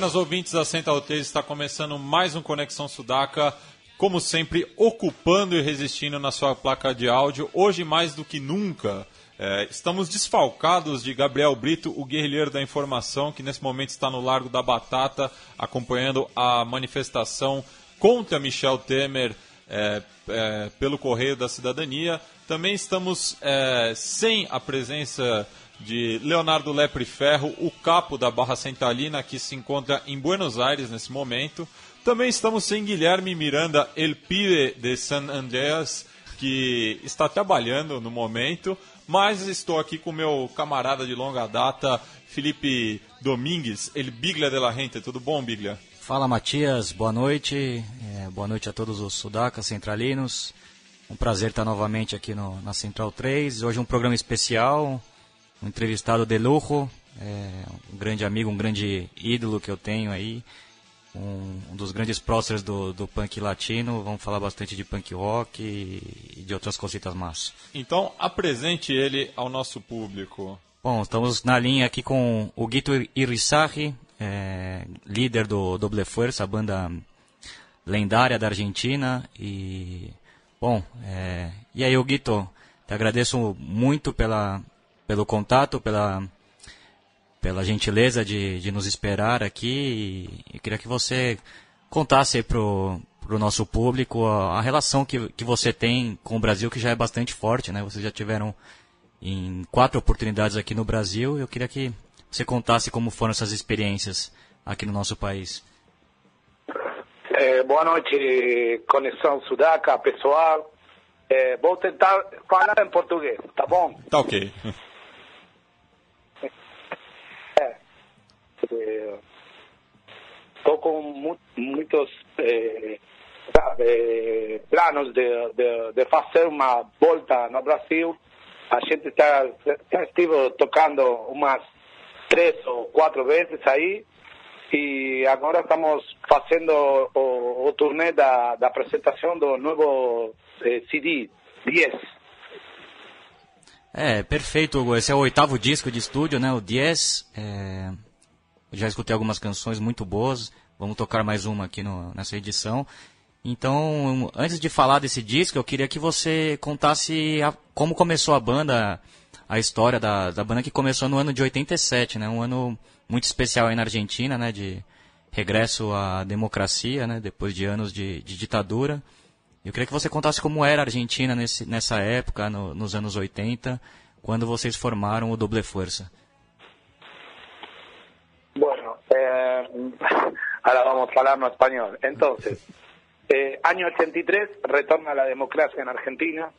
Buenas ouvintes da Central 3, está começando mais um Conexão Sudaca, como sempre, ocupando e resistindo na sua placa de áudio, hoje mais do que nunca. É, estamos desfalcados de Gabriel Brito, o guerrilheiro da informação, que nesse momento está no Largo da Batata, acompanhando a manifestação contra Michel Temer é, é, pelo Correio da Cidadania. Também estamos é, sem a presença de Leonardo Lepre Ferro, o capo da Barra Centralina, que se encontra em Buenos Aires nesse momento. Também estamos sem Guilherme Miranda, El Pire de San Andreas, que está trabalhando no momento, mas estou aqui com meu camarada de longa data, Felipe Domingues, El Biglia de la Gente. Tudo bom, Biglia? Fala, Matias. Boa noite. É, boa noite a todos os sudacas centralinos. Um prazer estar novamente aqui no, na Central 3. Hoje um programa especial, um entrevistado de luxo, é, um grande amigo, um grande ídolo que eu tenho aí, um, um dos grandes próceres do, do, punk latino. Vamos falar bastante de punk rock e, e de outras cositas más. Então, apresente ele ao nosso público. Bom, estamos na linha aqui com o Guito Irizarry, é, líder do Doble Fuerza, a banda lendária da Argentina. E, bom, é, e aí, Guito, te agradeço muito pela, pelo contato, pela, pela gentileza de, de nos esperar aqui. E eu queria que você contasse para o nosso público a, a, relação que, que você tem com o Brasil, que já é bastante forte, né? Vocês já tiveram em quatro oportunidades aqui no Brasil. Eu queria que você contasse como foram essas experiências aqui no nosso país. É, boa noite, Conexão Sudaca, pessoal. É, vou tentar falar em português, tá bom? Tá ok. Estou com mu muitos eh, sabe, planos de, de, de, fazer uma volta no Brasil. A gente está, já estive tocando umas três ou quatro vezes aí e agora estamos fazendo o, o turnê da, da apresentação do novo eh, CD, 10. É, perfeito, Hugo. Esse é o oitavo disco de estúdio, né? O 10. É... Já escutei algumas canções muito boas. Vamos tocar mais uma aqui no, nessa edição. Então, antes de falar desse disco, eu queria que você contasse a, como começou a banda, a história da, da banda que começou no ano de 87, né? Um ano muito especial aí na Argentina, né? De regresso à democracia, né? Depois de anos de, de ditadura. Eu queria que você contasse como era a Argentina nesse, nessa época, no, nos anos 80, quando vocês formaram o Doble Força. Eh, ahora vamos a hablar en español. Entonces, eh, año 83 retorna la democracia en Argentina.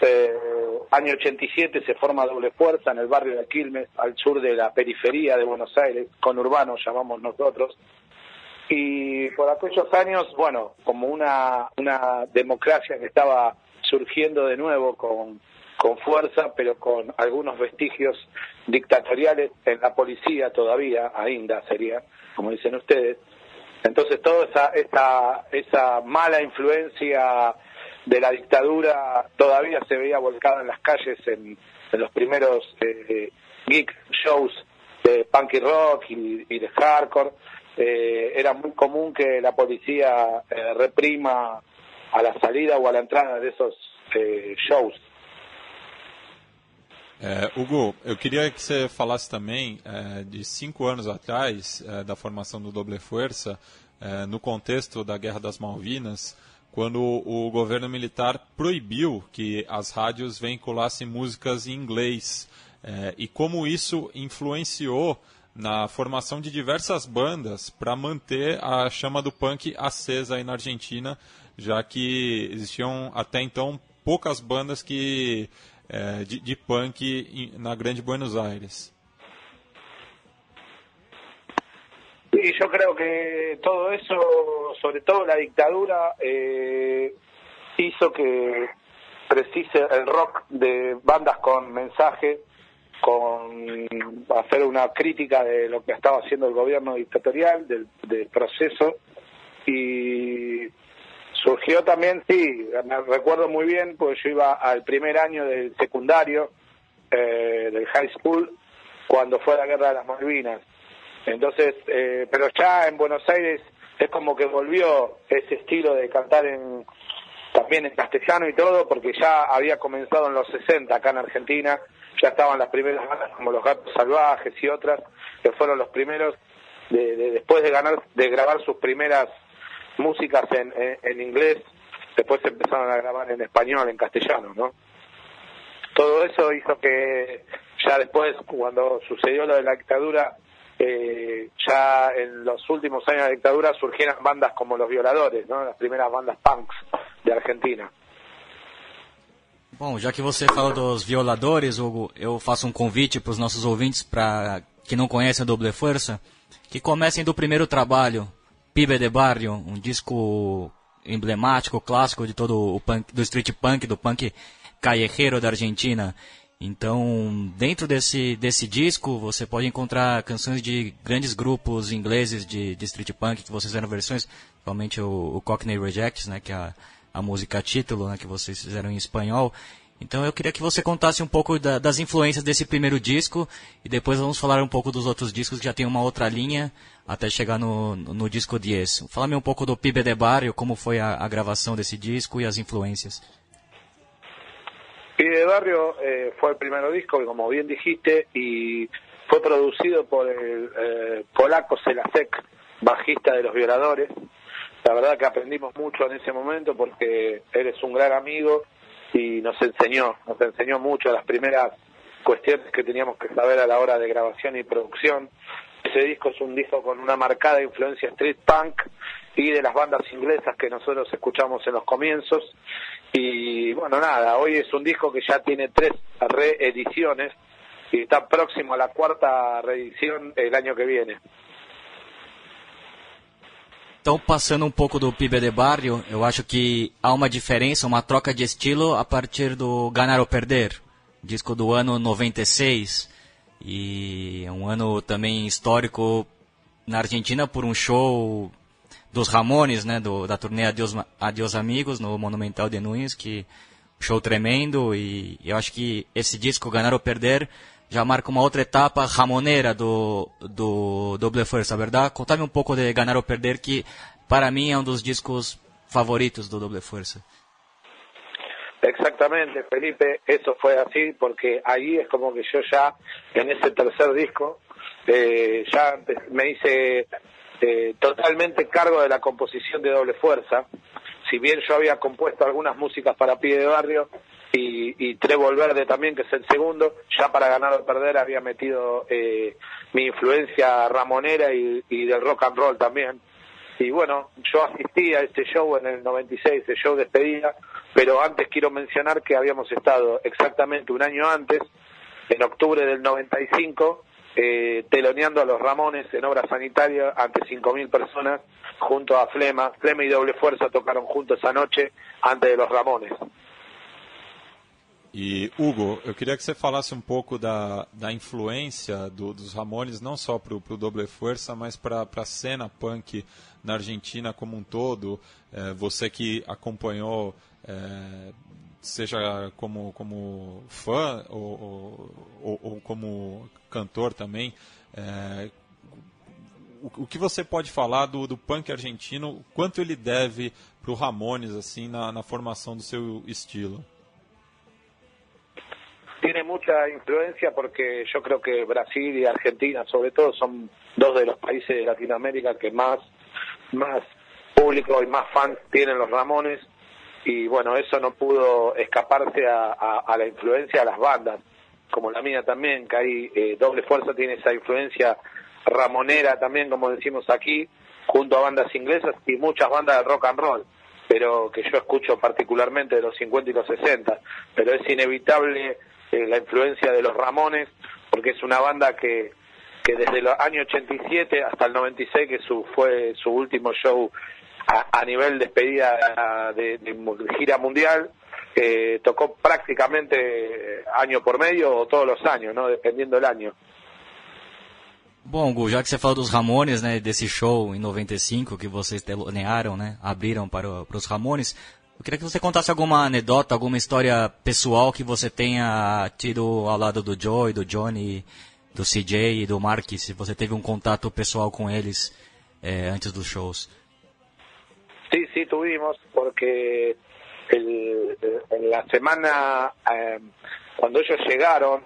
Eh, año 87 se forma doble fuerza en el barrio de Quilmes, al sur de la periferia de Buenos Aires, con Urbano llamamos nosotros. Y por aquellos años, bueno, como una democracia que estaba surgiendo de nuevo con, con fuerza, pero con algunos vestigios dictatoriales en la policía todavía, ainda sería, como dicen ustedes. Entonces toda esa, esa, esa mala influencia de la dictadura todavía se veía volcada en las calles en, los primeros eh, geek shows de punk y rock y, y de hardcore. Eh, era muy común que la policía eh, reprima a la salida o a la entrada de esos eh, shows. É, Hugo, eu queria que você falasse também é, de cinco anos atrás, é, da formação do Doble Força, é, no contexto da Guerra das Malvinas, quando o governo militar proibiu que as rádios veiculassem músicas em inglês, é, e como isso influenciou na formação de diversas bandas para manter a chama do punk acesa aí na Argentina, já que existiam até então poucas bandas que é, de, de, punk na grande Buenos Aires. Sí, yo creo que todo eso, sobre todo la dictadura, eh, hizo que precise el rock de bandas con mensaje, con hacer una crítica de lo que estaba haciendo el gobierno dictatorial, del, del proceso, y surgió también, sí, me recuerdo muy bien, pues yo iba al primer año del secundario, eh, del high school, cuando fue la guerra de las Malvinas. Entonces, eh, pero ya en Buenos Aires es como que volvió ese estilo de cantar en también en castellano y todo, porque ya había comenzado en los 60 acá en Argentina, ya estaban las primeras bandas como Los Gatos Salvajes y otras, que fueron los primeros, de, de, después de, ganar, de grabar sus primeras músicas en, en, inglés, después empezaron a grabar en español, en castellano, ¿no? Todo eso hizo que ya después, cuando sucedió lo de la dictadura, eh, ya en los últimos años de la dictadura surgieran bandas como Los Violadores, ¿no? Las primeras bandas punks de Argentina. Bom, já que você falou dos violadores, Hugo, eu faço um convite para os nossos ouvintes para que não conhecem a Doble Força, que comecem do primeiro trabalho, Pibe de Barrio, um disco emblemático, clássico de todo o punk, do street punk, do punk callejero da Argentina. Então, dentro desse, desse disco, você pode encontrar canções de grandes grupos ingleses de, de street punk, que vocês fizeram versões, principalmente o, o Cockney Rejects, né, que é a, a música título, né, que vocês fizeram em espanhol. Então eu queria que você contasse um pouco da, das influências desse primeiro disco e depois vamos falar um pouco dos outros discos que já tem uma outra linha até chegar no, no, disco 10. Fala-me um pouco do Pibe de Barrio, como foi a, a gravação desse disco e as influências. Pibe de Barrio eh, fue el primer disco, como bien dijiste, y fue producido por el eh, polaco Selasek, bajista de Los Violadores. La verdad que aprendimos mucho en ese momento porque eres un gran amigo y nos enseñó, nos enseñó mucho las primeras cuestiones que teníamos que saber a la hora de grabación y producción. Ese disco es un disco con una marcada influencia street punk y de las bandas inglesas que nosotros escuchamos en los comienzos. Y bueno, nada, hoy es un disco que ya tiene tres reediciones y está próximo a la cuarta reedición el año que viene. Então, passando um pouco do PIB de Barrio, eu acho que há uma diferença, uma troca de estilo a partir do Ganar ou Perder, disco do ano 96, e é um ano também histórico na Argentina por um show dos Ramones, né, do, da turnê Adeus, Adeus Amigos, no Monumental de Nunes, que show tremendo, e eu acho que esse disco, Ganar ou Perder, já marca uma outra etapa ramoneira do, do Doble Força, verdade? Contame um pouco de Ganar ou Perder, que para mim é um dos discos favoritos do Doble Força. Exactamente, Felipe, eso fue así porque ahí es como que yo ya en ese tercer disco eh, ya me hice eh, totalmente cargo de la composición de doble fuerza. Si bien yo había compuesto algunas músicas para Pie de Barrio y, y Trébol Verde también, que es el segundo, ya para ganar o perder había metido eh, mi influencia ramonera y, y del rock and roll también. Y bueno, yo asistí a este show en el 96, el show despedida, pero antes quiero mencionar que habíamos estado exactamente un año antes, en octubre del 95, eh, teloneando a los Ramones en obra sanitaria ante 5.000 personas junto a Flema. Flema y Doble Fuerza tocaron juntos esa noche antes de los Ramones. E, Hugo, eu queria que você falasse um pouco da, da influência do, dos Ramones, não só para o Doble Força, mas para a cena punk na Argentina como um todo. É, você que acompanhou, é, seja como, como fã ou, ou, ou como cantor também, é, o, o, que você pode falar do, do punk argentino, quanto ele deve para o Ramones assim, na, na formação do seu estilo? tiene mucha influencia porque yo creo que Brasil y Argentina, sobre todo, son dos de los países de Latinoamérica que más, más público y más fans tienen los Ramones. Y bueno, eso no pudo escaparse a, la influencia de las bandas, como la mía también, que hay eh, doble fuerza, tiene esa influencia ramonera también, como decimos aquí, junto a bandas inglesas y muchas bandas de rock and roll. pero que yo escucho particularmente de los 50 y los 60, pero es inevitable eh, la influencia de los Ramones, porque es una banda que, que desde el año 87 hasta el 96, que su, fue su último show a, nivel despedida de, de gira mundial, que tocó prácticamente año por medio o todos los años, ¿no? Dependiendo del año. Bom, Gu, já que você falou dos Ramones, né, desse show em 95 que vocês telonearam, né, abriram para, para os Ramones, eu queria que você contasse alguma anedota, alguma história pessoal que você tenha tido ao lado do Joey, do Johnny, do CJ e do Mark, se você teve um contato pessoal com eles eh, antes dos shows. Sí, sí, tuvimos, porque el, en la semana, eh, cuando ellos llegaron,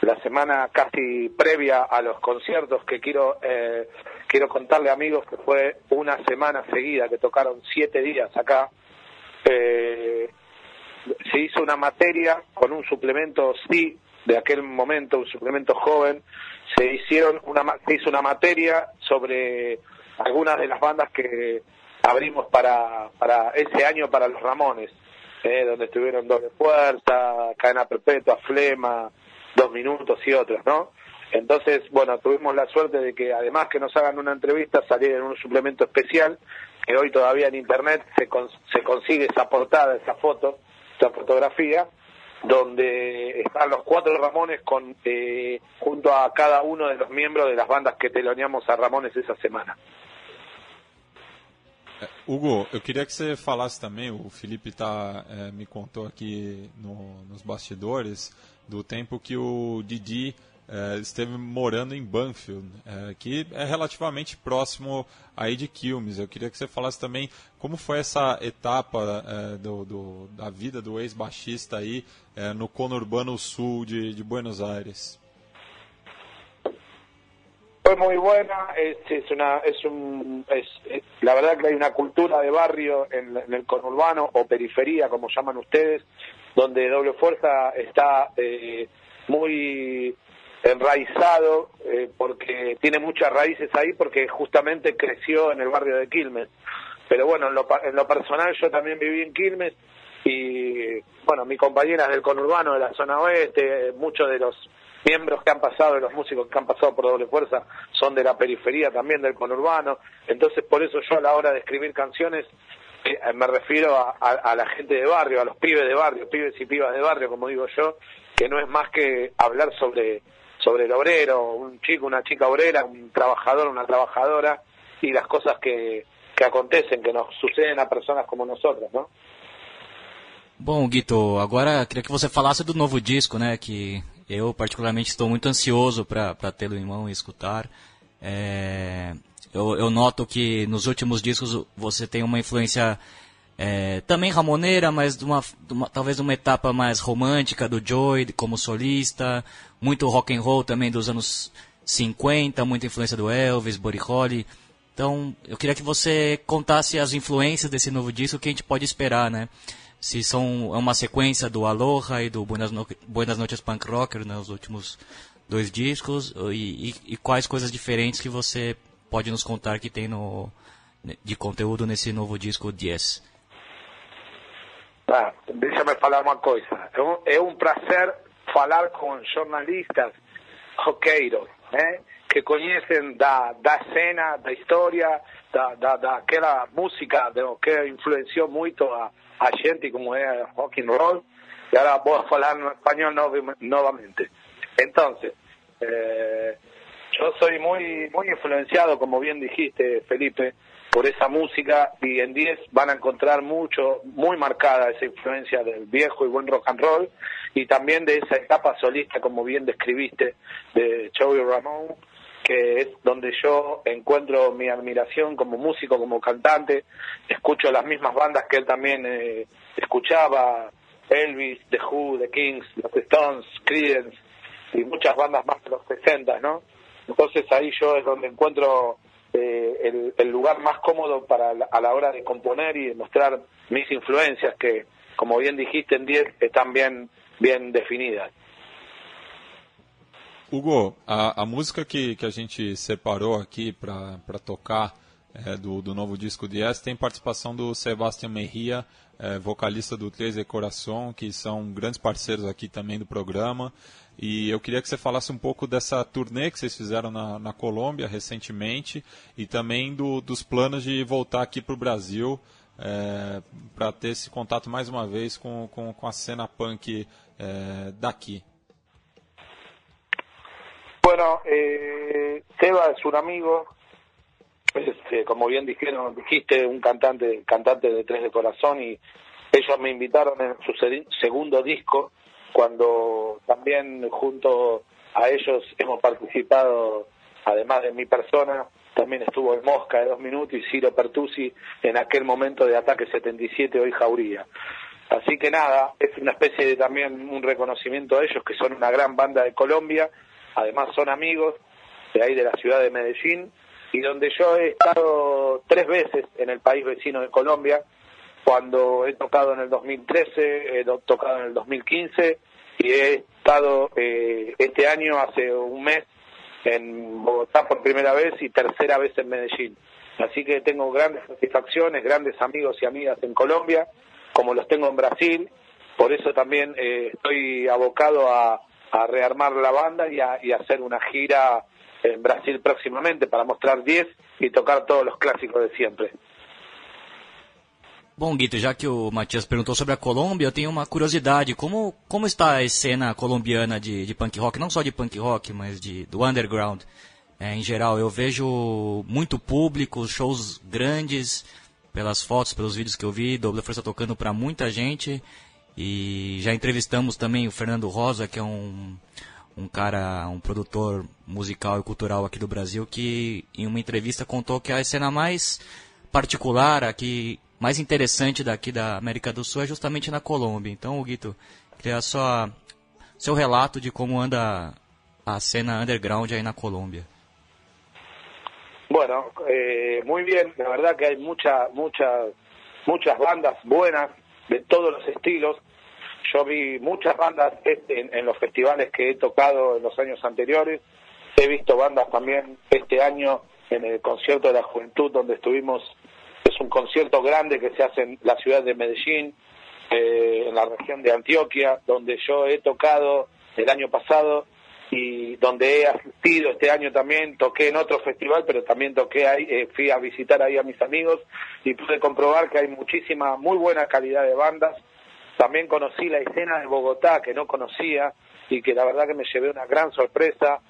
la semana casi previa a los conciertos, que quiero, eh, quiero contarle amigos que fue una semana seguida, que tocaron siete días acá, eh, se hizo una materia con un suplemento sí de aquel momento, un suplemento joven, se hicieron una se hizo una materia sobre algunas de las bandas que abrimos para, para ese año para los Ramones, eh, donde estuvieron Doble Fuerza, Cadena Perpetua, Flema, Dos Minutos y otros, ¿no? Entonces, bueno, tuvimos la suerte de que además que nos hagan una entrevista, saliera en un suplemento especial, que hoy todavía en Internet se, se consigue esa portada, esa foto, esa fotografía, donde están los cuatro Ramones con eh, junto a cada uno de los miembros de las bandas que teloneamos a Ramones esa semana. É, Hugo, eu queria que você falasse também, o Felipe tá, é, me contou aqui no, nos bastidores, do tempo que o Didi esteve morando em Banfield, é, que é relativamente próximo aí de Quilmes. Eu queria que você falasse também como foi essa etapa é, do, do, da vida do ex-baixista aí no conurbano sul de, de Buenos Aires. Fue muy buena, es, es una, es un, es, es, la verdad que hay una cultura de barrio en, en, el conurbano o periferia, como llaman ustedes, donde Doble Fuerza está eh, muy enraizado eh, porque tiene muchas raíces ahí porque justamente creció en el barrio de Quilmes. Pero bueno, en lo, en lo personal yo también viví en Quilmes y bueno, mi compañera del conurbano de la zona oeste, muchos de los miembros que han pasado, de los músicos que han pasado por doble fuerza, son de la periferia también del conurbano. Entonces, por eso yo a la hora de escribir canciones eh, me refiero a, a, la gente de barrio, a los pibes de barrio, pibes y pibas de barrio, como digo yo, que no es más que hablar sobre, sobre el obrero, un chico, una chica obrera, un trabajador, una trabajadora, y las cosas que, que acontecen, que nos suceden a personas como nosotros, ¿no? Bom, Guito, agora queria que você falasse do novo disco, né? Que eu particularmente estou muito ansioso para tê-lo em mão e escutar. É, eu, eu, noto que nos últimos discos você tem uma influência é, também ramoneira, mas de uma, de uma, talvez uma etapa mais romântica do Joy como solista, muito rock and roll também dos anos 50, muita influência do Elvis, Holly. Então, eu queria que você contasse as influências desse novo disco, que a gente pode esperar, né? se são é uma sequência do Aloha e do Buenas, no Buenas Noches Punk Rocker, né, os últimos dois discos, e, e, e, quais coisas diferentes que você pode nos contar que tem no, de conteúdo nesse novo disco 10. Ah, deixa-me falar uma coisa. É um, é prazer falar com jornalistas roqueiros, né? que conhecem da, da cena, da história, da, da, daquela música que influenciou muito a, a gente como es rock and roll, y ahora voy a hablar en español nuevamente. Entonces, eh, soy muy muy influenciado, como bien dijiste, Felipe, por esa música y en 10 van a encontrar mucho, muy marcada esa influencia del viejo y buen rock and roll y también de esa etapa solista, como bien describiste, de Joey Ramón, que es donde yo encuentro mi admiración como músico, como cantante, escucho las mismas bandas que él también eh, escuchaba, Elvis, The Who, The Kings, los Stones, Creedence y muchas bandas más de los 60, ¿no? Entonces ahí yo es donde encuentro eh, el, el, lugar más cómodo para a la hora de componer y mostrar mis influencias que, como bien dijiste, en 10 están bien, bien definidas. Hugo, a, a música que, que a gente separou aqui para tocar é, do, do, novo disco de Yes. Tem participação do Sebastián Mejia, é, vocalista do Três de Coração, que são grandes parceiros aqui também do programa. E eu queria que você falasse um pouco dessa turnê que vocês fizeram na, na Colômbia recentemente e também do, dos planos de voltar aqui para o Brasil é, para ter esse contato mais uma vez com, com, com a cena punk é, daqui. Bueno, eh, Seba es un amigo, este, como bien dijeron, dijiste, un cantante, cantante de Tres de Corazón y ellos me invitaron en su segundo disco cuando también junto a ellos hemos participado, además de mi persona, también estuvo el Mosca de dos minutos y Ciro Pertusi en aquel momento de Ataque 77, hoy Jauría. Así que nada, es una especie de también un reconocimiento a ellos, que son una gran banda de Colombia, además son amigos de ahí de la ciudad de Medellín, y donde yo he estado tres veces en el país vecino de Colombia, cuando he tocado en el 2013, he tocado en el 2015 y he estado eh, este año, hace un mes, en Bogotá por primera vez y tercera vez en Medellín. Así que tengo grandes satisfacciones, grandes amigos y amigas en Colombia, como los tengo en Brasil. Por eso también eh, estoy abocado a, rearmar la banda y a, y hacer una gira en Brasil próximamente para mostrar 10 y tocar todos los clásicos de siempre. Bom, Guito, já que o Matias perguntou sobre a Colômbia, eu tenho uma curiosidade. Como, como está a cena colombiana de, de punk rock? Não só de punk rock, mas de, do underground é, em geral. Eu vejo muito público, shows grandes, pelas fotos, pelos vídeos que eu vi, Doble Força tocando para muita gente. E já entrevistamos também o Fernando Rosa, que é um, um cara, um produtor musical e cultural aqui do Brasil, que em uma entrevista contou que a cena mais particular aqui mais interessante daqui da América do Sul é justamente na Colômbia. Então, Guito, queria só seu relato de como anda a cena underground ahí en Colombia. Bueno, eh, muy bien, la verdad que hay mucha, muchas, muchas bandas buenas de todos los estilos. Yo vi muchas bandas este, en, en, los festivales que he tocado en los años anteriores. He visto bandas también este año en el concierto de la juventud donde estuvimos es un concierto grande que se hace en la ciudad de Medellín, eh, en la región de Antioquia, donde yo he tocado el año pasado y donde he asistido este año también, toqué en otro festival, pero también toqué ahí, eh, fui a visitar ahí a mis amigos y pude comprobar que hay muchísima, muy buena calidad de bandas. También conocí la escena de Bogotá que no conocía y que la verdad que me llevé una gran sorpresa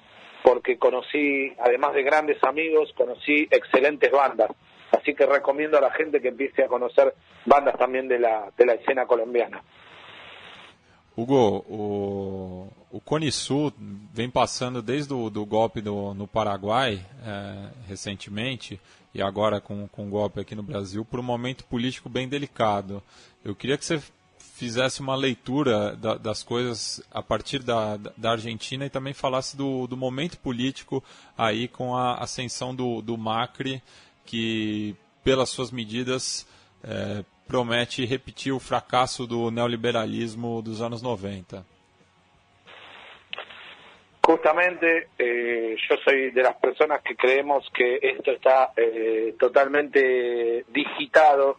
porque conocí, además de grandes amigos, conocí excelentes bandas. Así que recomiendo a la gente que empiece a conocer bandas también de la, de la escena colombiana. Hugo, o, o Cone Sul vem passando desde o do golpe do, no Paraguai, é, recentemente, e agora com, com o golpe aqui no Brasil, por um momento político bem delicado. Eu queria que você fizesse uma leitura da, das coisas a partir da, da Argentina e também falasse do, do momento político aí com a ascensão do, do Macri que, pelas suas medidas, é, promete repetir o fracasso do neoliberalismo dos anos 90. Justamente eh, yo soy de las personas que creemos que esto está eh, totalmente digitado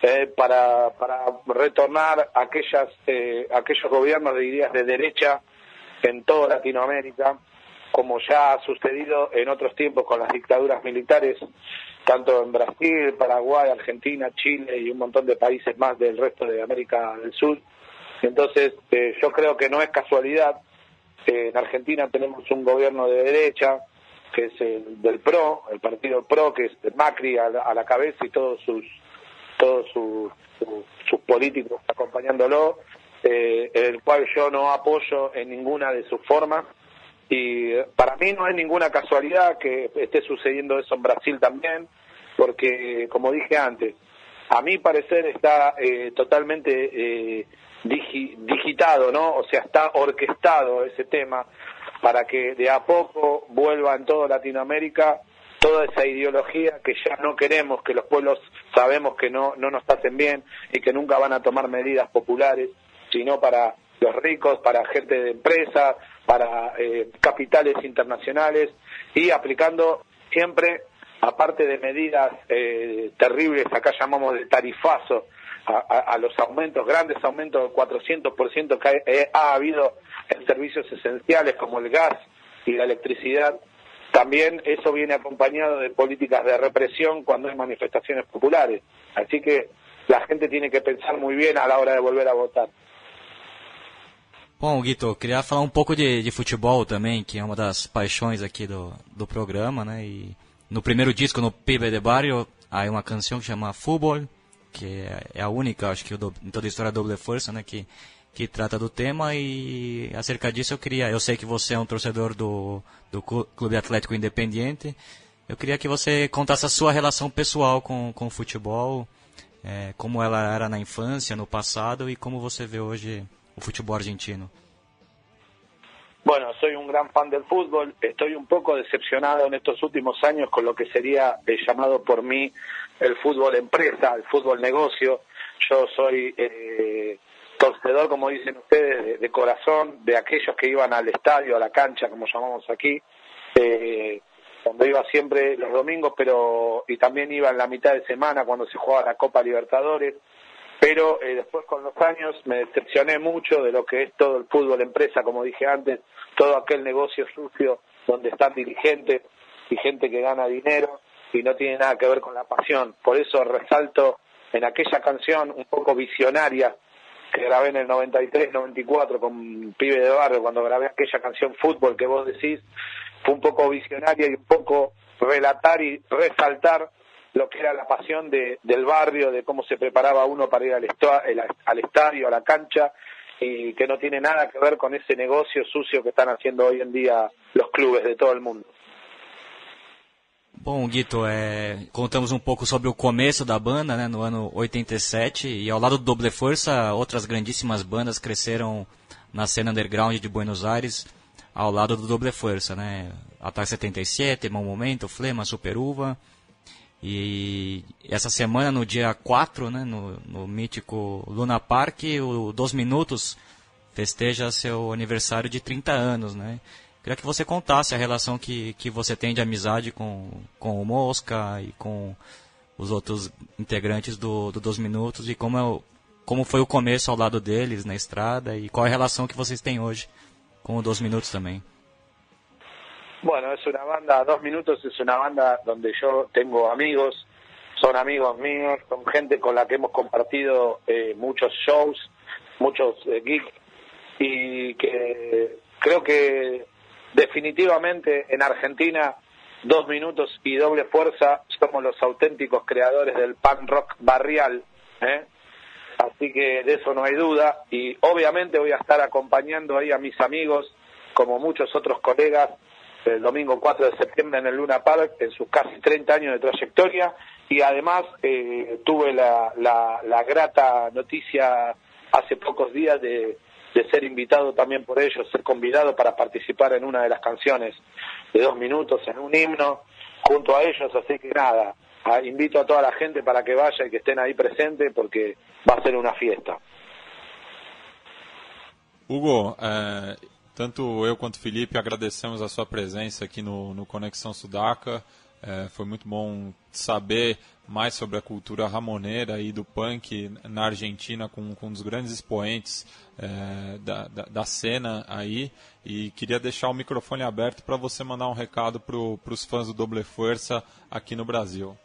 eh, para, para retornar aquellas, eh, aquellos gobiernos, dirías, de derecha en toda Latinoamérica, como ya ha sucedido en otros tiempos con las dictaduras militares tanto en Brasil, Paraguay, Argentina, Chile y un montón de países más del resto de América del Sur. Entonces, eh, yo creo que no es casualidad. en Argentina tenemos un gobierno de derecha, que es el del PRO, el partido PRO, que es Macri a la, cabeza y todos sus todos sus, sus, políticos acompañándolo, eh, el cual yo no apoyo en ninguna de sus formas. Y para mí no es ninguna casualidad que esté sucediendo eso en Brasil también, porque, como dije antes, a mi parecer está eh, totalmente eh, digitado, ¿no? O sea, está orquestado ese tema para que de a poco vuelva en toda Latinoamérica toda esa ideología que ya no queremos, que los pueblos sabemos que no, no nos hacen bien y que nunca van a tomar medidas populares, sino para los ricos, para gente de empresa, para eh, capitales internacionales y aplicando siempre aparte de medidas eh, terribles, acá llamamos de tarifazo, a, los aumentos, grandes aumentos del 400% que eh, ha, habido en servicios esenciales como el gas y la electricidad, también eso viene acompañado de políticas de represión cuando hay manifestaciones populares. Así que la gente tiene que pensar muy bien a la hora de volver a votar. Bom, Guito, queria falar um pouco de, de, futebol também, que é uma das paixões aqui do, do programa, né? E no primeiro disco, no Pibe de Barrio, há uma canção que chama Futebol, que é a única, acho que em toda a história da Doble Força, né? Que, que trata do tema e acerca disso eu queria, eu sei que você é um torcedor do, do Clube Atlético Independiente, eu queria que você contasse a sua relação pessoal com, com o futebol, é, como ela era na infância, no passado e como você vê hoje o fútbol argentino? Bueno, soy un gran fan del fútbol. Estoy un poco decepcionado en estos últimos años con lo que sería el llamado por mí el fútbol empresa, el fútbol negocio. Yo soy eh, torcedor, como dicen ustedes, de, corazón, de aquellos que iban al estadio, a la cancha, como llamamos aquí, eh, cuando iba siempre los domingos, pero y también iba en la mitad de semana cuando se jugaba la Copa Libertadores pero eh, después con los años me decepcioné mucho de lo que es todo el fútbol empresa, como dije antes, todo aquel negocio sucio donde están dirigentes y gente que gana dinero y no tiene nada que ver con la pasión. Por eso resalto en aquella canción un poco visionaria que grabé en el 93, 94 con Pibe de Barrio, cuando grabé aquella canción Fútbol que vos decís, fue un poco visionaria y un poco relatar y resaltar lo que era la pasión de, del barrio, de cómo se preparaba uno para ir al, al estadio, a la cancha, y que no tiene nada que ver con ese negocio sucio que están haciendo hoy en día los clubes de todo el mundo. Bom, Guito, é, contamos um pouco sobre o começo da banda, né, no ano 87, e ao lado do Doble Força, outras grandíssimas bandas cresceram na cena underground de Buenos Aires, ao lado do Doble Força, né, Ataque 77, Mau Momento, Flema, Super Uva, e essa semana, no dia 4, né, no, no mítico Luna Park, o Dos Minutos festeja seu aniversário de 30 anos, né? Queria que você contasse a relação que, que você tem de amizade com, com o Mosca e com os outros integrantes do, do Minutos e como, é, como foi o começo ao lado deles na estrada e qual é a relação que vocês têm hoje com o Dos Minutos também. Bueno, es una banda, Dos Minutos es una banda donde yo tengo amigos, son amigos míos, son gente con la que hemos compartido eh, muchos shows, muchos eh, gigs y que creo que definitivamente en Argentina Dos Minutos y Doble Fuerza somos los auténticos creadores del punk rock barrial. ¿eh? Así que de eso no hay duda y obviamente voy a estar acompañando ahí a mis amigos como muchos otros colegas el domingo 4 de septiembre en el Luna Park, en sus casi 30 años de trayectoria, y además eh, tuve la, la, grata noticia hace pocos días de, de ser invitado también por ellos, ser convidado para participar en una de las canciones de dos minutos, en un himno, junto a ellos, así que nada, invito a toda la gente para que vaya y que estén ahí presentes porque va a ser una fiesta. Hugo, eh, Tanto eu quanto o Felipe agradecemos a sua presença aqui no, no Conexão Sudaca. É, foi muito bom saber mais sobre a cultura ramoneira e do punk na Argentina com, com um dos grandes expoentes é, da, da, da, cena aí. E queria deixar o microfone aberto para você mandar um recado para os fãs do Doble Força aqui no Brasil.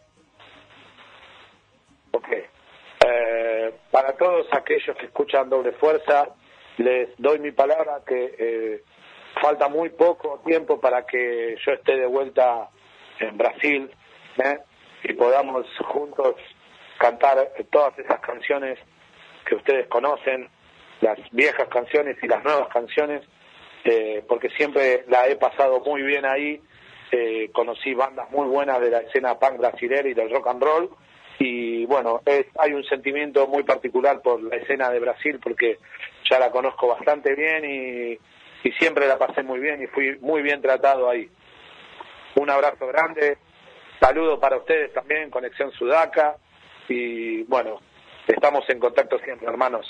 Ok. É, para todos aqueles que escutam Doble Força, les doy mi palabra que eh, falta muy poco tiempo para que yo esté de vuelta en Brasil ¿eh? y podamos juntos cantar todas esas canciones que ustedes conocen, las viejas canciones y las nuevas canciones, eh, porque siempre la he pasado muy bien ahí, conocí bandas muy buenas de la escena punk brasilera y del rock and roll, y bueno, hay un sentimiento muy particular por la escena de Brasil porque ya la conozco bastante bien y, siempre la pasé muy bien y fui muy bien tratado ahí. Un abrazo grande, saludo para ustedes también, Conexión Sudaca y bueno, estamos en contacto siempre, hermanos.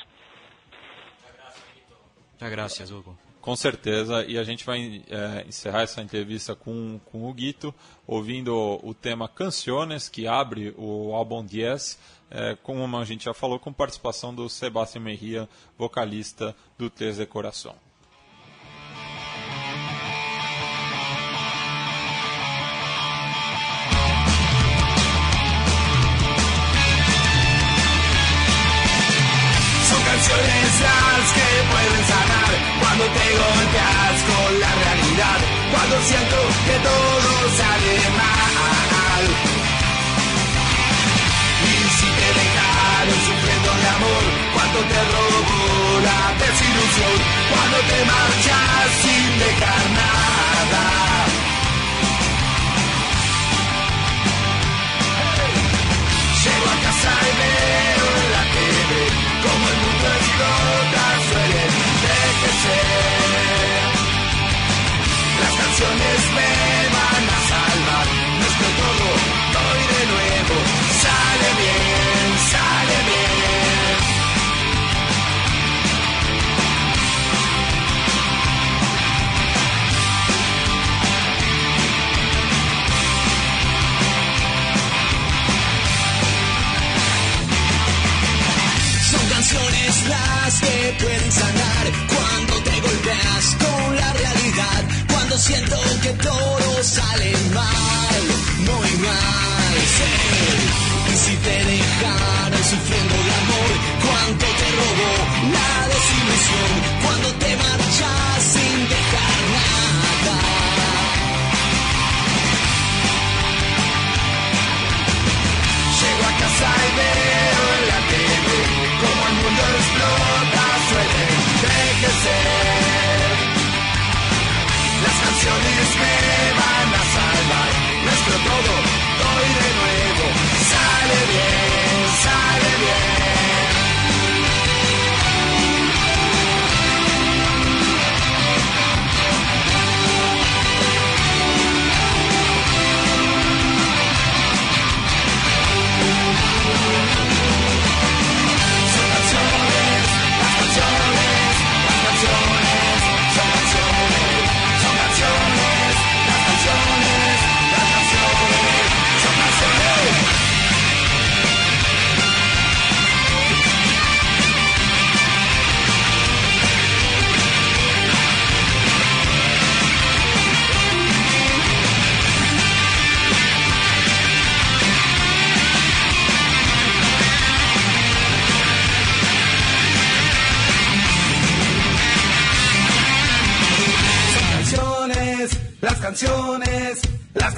Muchas gracias, Hugo. Com certeza, e a gente vai é, encerrar essa entrevista com, com o Guito, ouvindo o tema Canciones, que abre o álbum 10, é, como a gente já falou, com participação do Sebastião Merria, vocalista do Três de Coração. canciones que pueden sanar cuando te golpeas con la realidad, cuando siento que todo sale mal. Te robó la desilusión, cuando te marchas sin dejar nada. Llego a casa y veo en la TV como el mundo explota, suele envejecer. Las canciones me las que pueden sanar cuando te golpeas con la realidad, cuando siento que todo sale mal, muy mal. sí. Y si te dejaron sufriendo de amor, cuánto te robó la desilusión, cuando te marchas sin dejar nada. Casa y veo Las canciones me van a salvar, nuestro todo, doy de nuevo, sale bien, sale bien.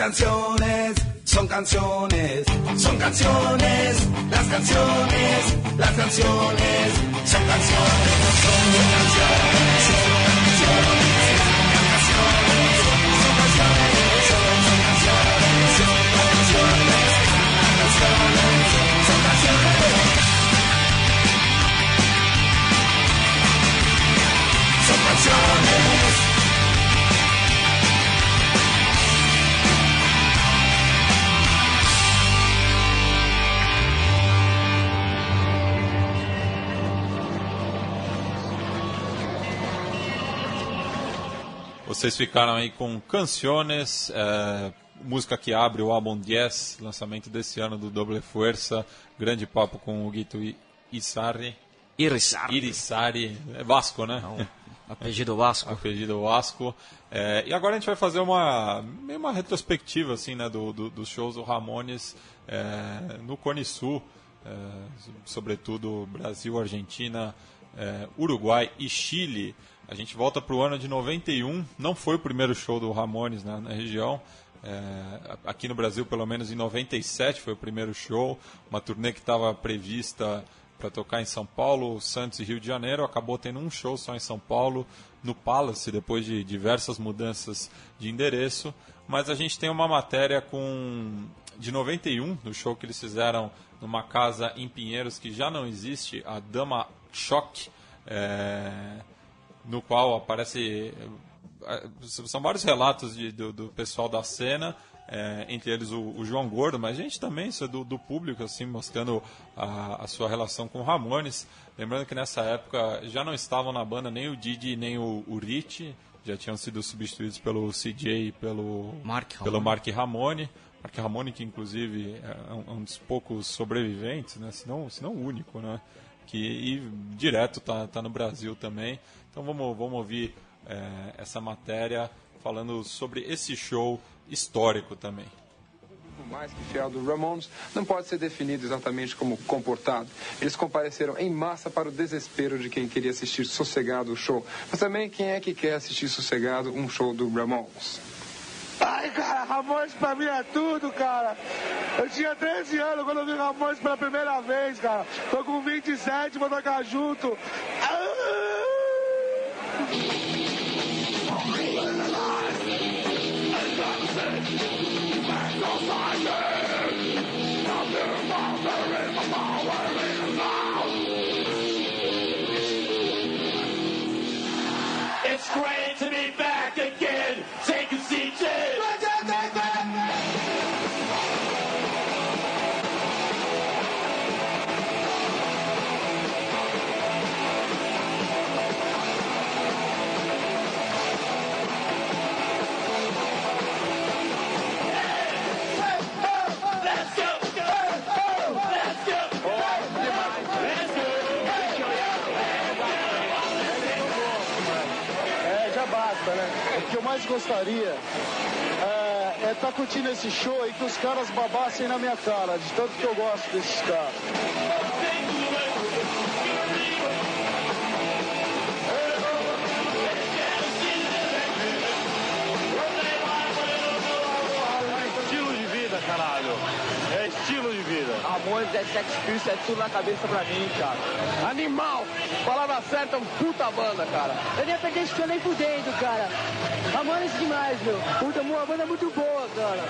Canciones, son canciones, son canciones, las canciones, las canciones, Vocês ficaram aí com Canciones, é, música que abre o álbum 10, lançamento desse ano do Doble Fuerza. Grande papo com o Guito I- Isari. Irisar. Irisari, é Vasco, né? Apelido Vasco. Apelido Vasco. É, e agora a gente vai fazer uma, meio uma retrospectiva assim, né, do, do- dos shows do Ramones é, no Cone Sul, é, sobretudo Brasil, Argentina, é, Uruguai e Chile. A gente volta para o ano de 91, não foi o primeiro show do Ramones na, na região. É, aqui no Brasil, pelo menos em 97, foi o primeiro show. Uma turnê que estava prevista para tocar em São Paulo, Santos e Rio de Janeiro. Acabou tendo um show só em São Paulo, no Palace, depois de diversas mudanças de endereço. Mas a gente tem uma matéria com de 91, do show que eles fizeram numa casa em Pinheiros que já não existe, a Dama Choque. É, no qual aparece são vários relatos de, do, do pessoal da cena é, entre eles o, o, João Gordo, mas a gente também, isso é do, do público, assim, mostrando a, a, sua relação com Ramones. Lembrando que nessa época já não estavam na banda nem o Didi nem o, o Rich, já tinham sido substituídos pelo CJ e pelo Mark pelo Mark Ramone. Mark Ramone, que inclusive é um, um dos poucos sobreviventes, né? se, não, se não o único, né? que e direto tá, tá no Brasil também. Então vamos, vamos ouvir é, essa matéria falando sobre esse show histórico também. O mais que fiel do Ramones não pode ser definido exatamente como comportado. Eles compareceram em massa para o desespero de quem queria assistir sossegado o show. Mas também quem é que quer assistir sossegado um show do Ramones? Ai, cara, Ramones pra mim é tudo, cara. Eu tinha 13 anos quando eu vi Ramones pela primeira vez, cara. Tô com 27, vou tocar junto. Ah! It's great to be back again. Gostaria é estar é tá curtindo esse show e que os caras babassem na minha cara, de tanto que eu gosto desses caras. Estilo de vida, caralho estilo de vida. Ramones é sex pistols, é tudo na cabeça pra mim, cara. Animal! Palavra certa, um puta banda, cara. Eu nem ia perder esse nem fudendo, cara. Ramones demais, meu. Puta, uma banda muito boa, cara.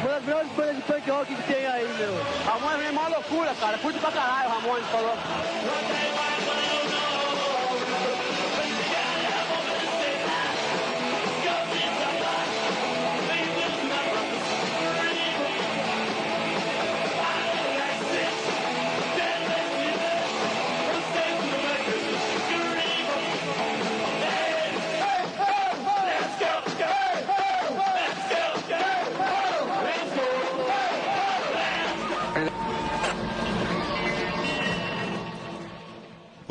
Uma das melhores bandas de punk rock que tem aí, meu. Ramones é uma loucura, cara. Curto pra caralho, Ramones falou.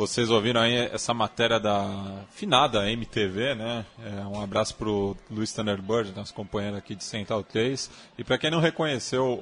Vocês ouviram aí essa matéria da finada MTV, né? É, um abraço pro Luiz Thunderbird, nosso companheiro aqui de Central 3. E para quem não reconheceu o,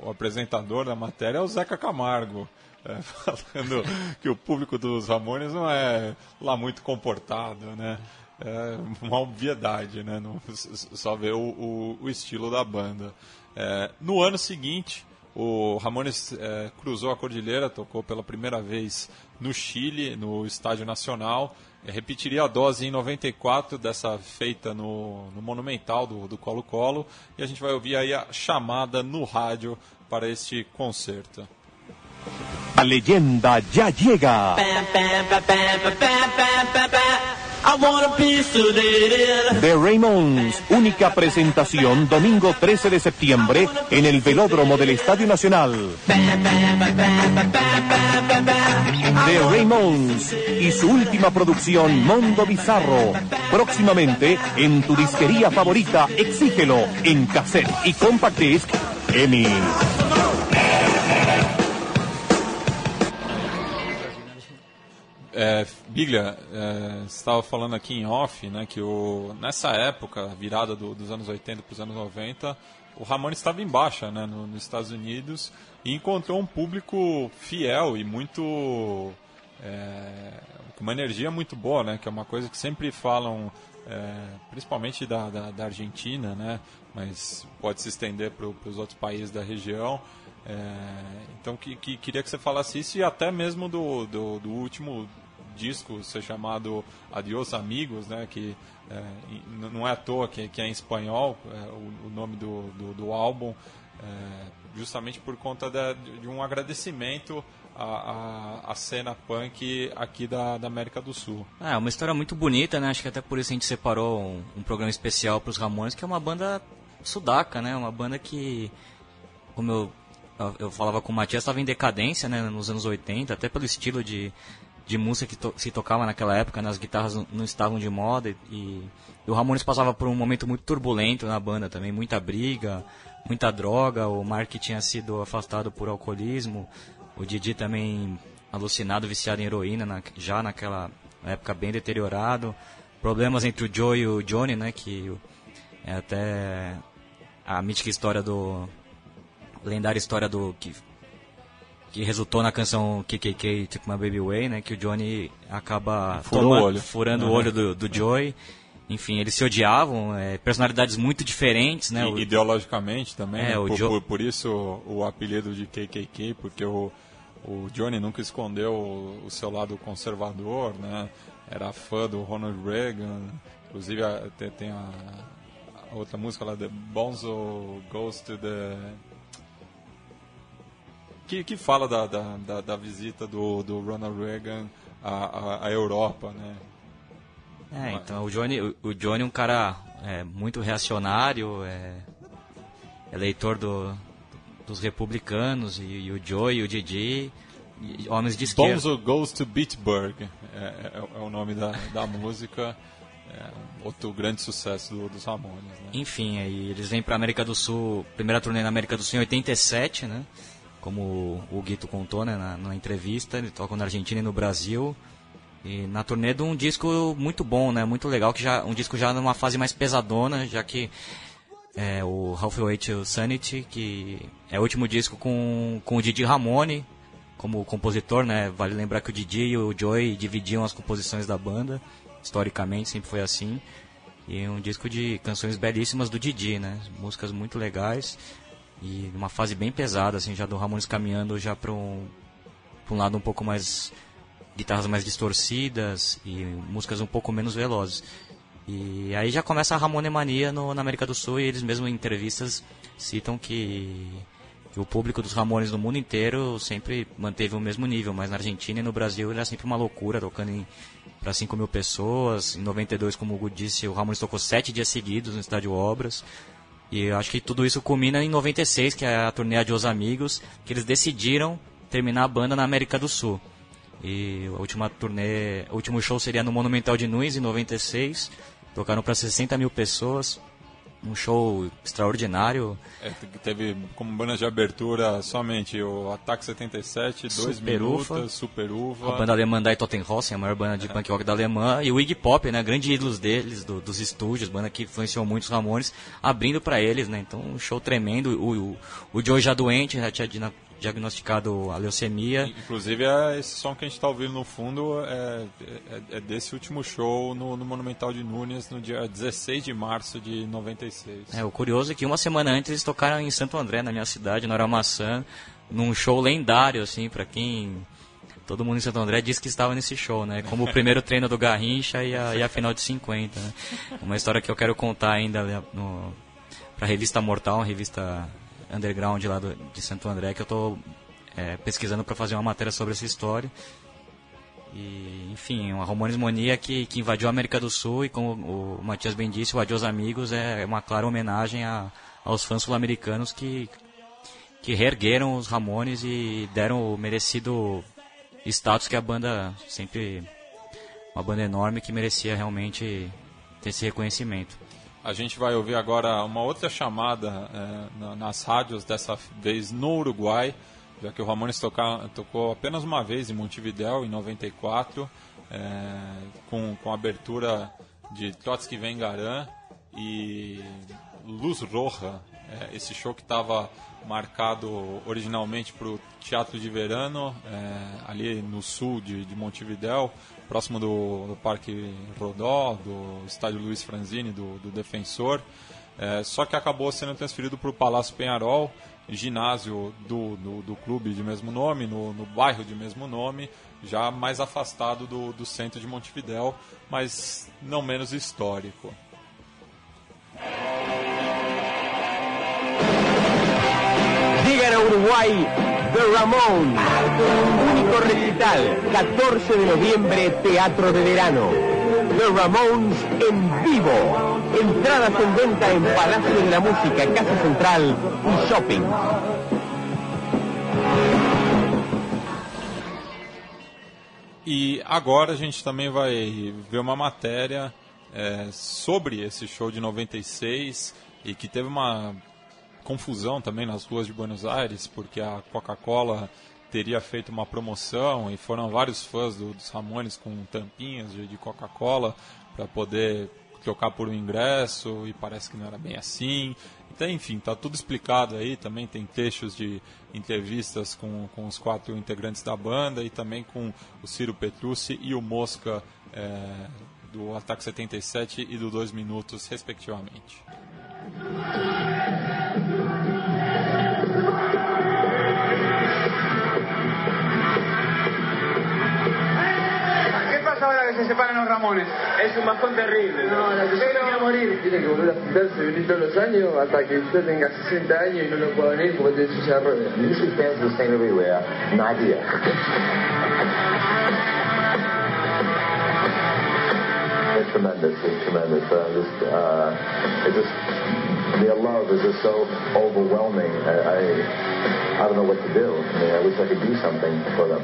o, o, apresentador da matéria, é o Zeca Camargo. É, falando que o público dos Ramones não é lá muito comportado, né? É uma obviedade, né? Não, só ver o, o, o estilo da banda. É, no ano seguinte, o Ramones é, cruzou a cordilheira, tocou pela primeira vez no Chile, no Estádio Nacional. É, repetiria a dose em 94, dessa feita no, no Monumental do Colo-Colo. E a gente vai ouvir aí a chamada no rádio para este concerto. A leyenda ya llega. The Raymonds, única presentación domingo 13 de septiembre en el velódromo del Estadio Nacional. The Raymonds y su última producción Mondo Bizarro. Próximamente en tu disquería favorita, exígelo en cassette y compact disc. EMI. É, Biglia, é, estava falando aqui em off, né, que o, nessa época, virada do, dos anos 80 para os anos 90, o Ramon estava em baixa né, no, nos Estados Unidos e encontrou um público fiel e muito. É, com uma energia muito boa, né, que é uma coisa que sempre falam, é, principalmente da, da, da, Argentina, né, mas pode se estender para os outros países da região. É, então, que, que, queria que você falasse isso e até mesmo do, do, do último disco ser chamado Adios Amigos, né, que é, não é à toa que, que é em espanhol é, o, o, nome do, do, do álbum, é, justamente por conta de, um agradecimento a, a cena punk aqui da, da América do Sul. É, uma história muito bonita, né? Acho que até por isso a gente separou um, um programa especial para os Ramones, que é uma banda sudaca, né? Uma banda que, como eu, eu falava com o Matias, estava em decadência, né? Nos anos 80, até pelo estilo de, de música que to, se tocava naquela época, né? as guitarras não, estavam de moda e, e, o Ramones passava por um momento muito turbulento na banda também, muita briga, muita droga, o Mark tinha sido afastado por alcoolismo, o Didi também alucinado, viciado em heroína, na, já naquela época bem deteriorado. Problemas entre o Joe e o Johnny, né? Que é até a mítica história do... lendária história do... que que resultou na canção KKK Took My Baby Away, né? Que o Johnny acaba Furou o olho. furando Uhum. o olho do, do Joey. Enfim, eles se odiavam, é, personalidades muito diferentes, né? E O- ideologicamente também, É, né? por, Jo- por, por isso o, o apelido de KKK, porque o, o Johnny nunca escondeu o, o seu lado conservador, né? Era fã do Ronald Reagan, inclusive a- tem, tem a, a outra música lá, The Bonzo Goes to the... Que, que fala da, da, da, da visita do, do Ronald Reagan à, à, à Europa, né? É, então o Johnny, o, Johnny é um cara é, muito reacionário, é eleitor do, dos republicanos, e, e o Joe e o Didi, e homens de esquerda. Bonzo Goes to Bitburg é, é- é o nome da, da música, é outro grande sucesso do- dos Ramones. Né? Enfim, aí eles vêm pra América do Sul, primeira turnê na América do Sul em 87, né? Como o, Guito contou né, na, na entrevista, eles tocam na Argentina e no Brasil. E na turnê de um disco muito bom, né? Muito legal, que já um disco já numa fase mais pesadona, já que é o Halfway to Sanity, que é o último disco com, com o Didi Ramone como compositor, né? Vale lembrar que o Didi e o Joey dividiam as composições da banda, historicamente sempre foi assim. E um disco de canções belíssimas do Didi, né? Músicas muito legais e uma fase bem pesada, assim, já do Ramones caminhando já para um, um lado um pouco mais guitarras mais distorcidas e músicas um pouco menos velozes. E aí já começa a Ramonemania no, na América do Sul e eles mesmos em entrevistas citam que, o público dos Ramones no mundo inteiro sempre manteve o mesmo nível, mas na Argentina e no Brasil era sempre uma loucura, tocando para 5 mil pessoas. Em 92, como o Hugo disse, o Ramones tocou sete dias seguidos no Estádio Obras. E eu acho que tudo isso culmina em 96, que é a turnê de Os Amigos, que eles decidiram terminar a banda na América do Sul. E a última turnê, o último show seria no Monumental de Nunes em 96. Tocaram para 60 mil pessoas. Um show extraordinário. É, te- teve como banda de abertura somente o Ataque 77, Dois Super Ufa. Minutos, Super Uva. A banda alemã da Tottenhausen, a maior banda de punk rock da Alemanha, e o Iggy Pop, né, grande ídolos deles, do- dos estúdios, banda que influenciou muito os Ramones, abrindo pra eles, né, então um show tremendo, o, o, o Joe já doente, já tinha dina- diagnosticado a leucemia, Inclusive, é, esse som que a gente está ouvindo no fundo é, é- é desse último show no, no Monumental de Nunes, no dia 16 de março de 96. É, o curioso é que uma semana antes eles tocaram em Santo André, na minha cidade, no Aramaçã, num show lendário, assim, pra quem... Todo mundo em Santo André disse que estava nesse show, né? Como o primeiro treino do Garrincha e a, e a final de 50, né? Uma história que eu quero contar ainda né, no, pra revista Mortal, uma revista underground lá do, de Santo André, que eu tô é, pesquisando para fazer uma matéria sobre essa história. E, enfim, uma Ramones Mania que, que invadiu a América do Sul e como o Matias bem disse, o Adios Amigos é uma clara homenagem a, aos fãs sul-americanos que, que reergueram os Ramones e deram o merecido status que a banda sempre... Uma banda enorme que merecia realmente ter esse reconhecimento. A gente vai ouvir agora uma outra chamada é, na- nas rádios, dessa vez no Uruguai, já que o Ramones tocou apenas uma vez em Montevidéu, em 94, é, com, com a abertura de Trotsky Vengaran e Luz Roja, é, esse show que estava marcado originalmente para o Teatro de Verano, é, ali no sul de, de Montevidéu, próximo do, do Parque Rodó, do Estádio Luiz Franzini, do, do Defensor. É, só que acabou sendo transferido para o Palácio Penharol, ginásio do, do, do clube de mesmo nome, no, no bairro de mesmo nome, já mais afastado do, do centro de Montevidéu, mas não menos histórico. Llega a Uruguay, The Ramones. Único recital, 14 de noviembre, Teatro de Verano. The Ramones en vivo. Entradas en venta en Palacio de la Música, Casa Central y Shopping. E agora a gente também vai ver uma matéria é, sobre esse show de 96 e que teve uma confusão também nas ruas de Buenos Aires, porque a Coca-Cola teria feito uma promoção e foram vários fãs do, dos Ramones com tampinhas de, de Coca-Cola para poder trocar por um ingresso e parece que não era bem assim. Então, enfim, tá tudo explicado aí. Também tem trechos de entrevistas com, com os quatro integrantes da banda e também com o Ciro Petrucci e o Mosca é, do Ataque 77 e do 2 Minutos, respectivamente. ¿Qué pasa ahora que se separan los Ramones? Es un bajón terrible. No, la que yo a morir. Tiene que volver a juntarse, venir todos los años hasta que usted tenga 60 años y no lo pueda venir porque tiene silla de ruedas. Usually fans the same everywhere. Here. it's tremendous. It's tremendous. Uh, just, uh, it just their love is just so overwhelming. I, I I don't know what to do. I mean, I wish I could do something for them.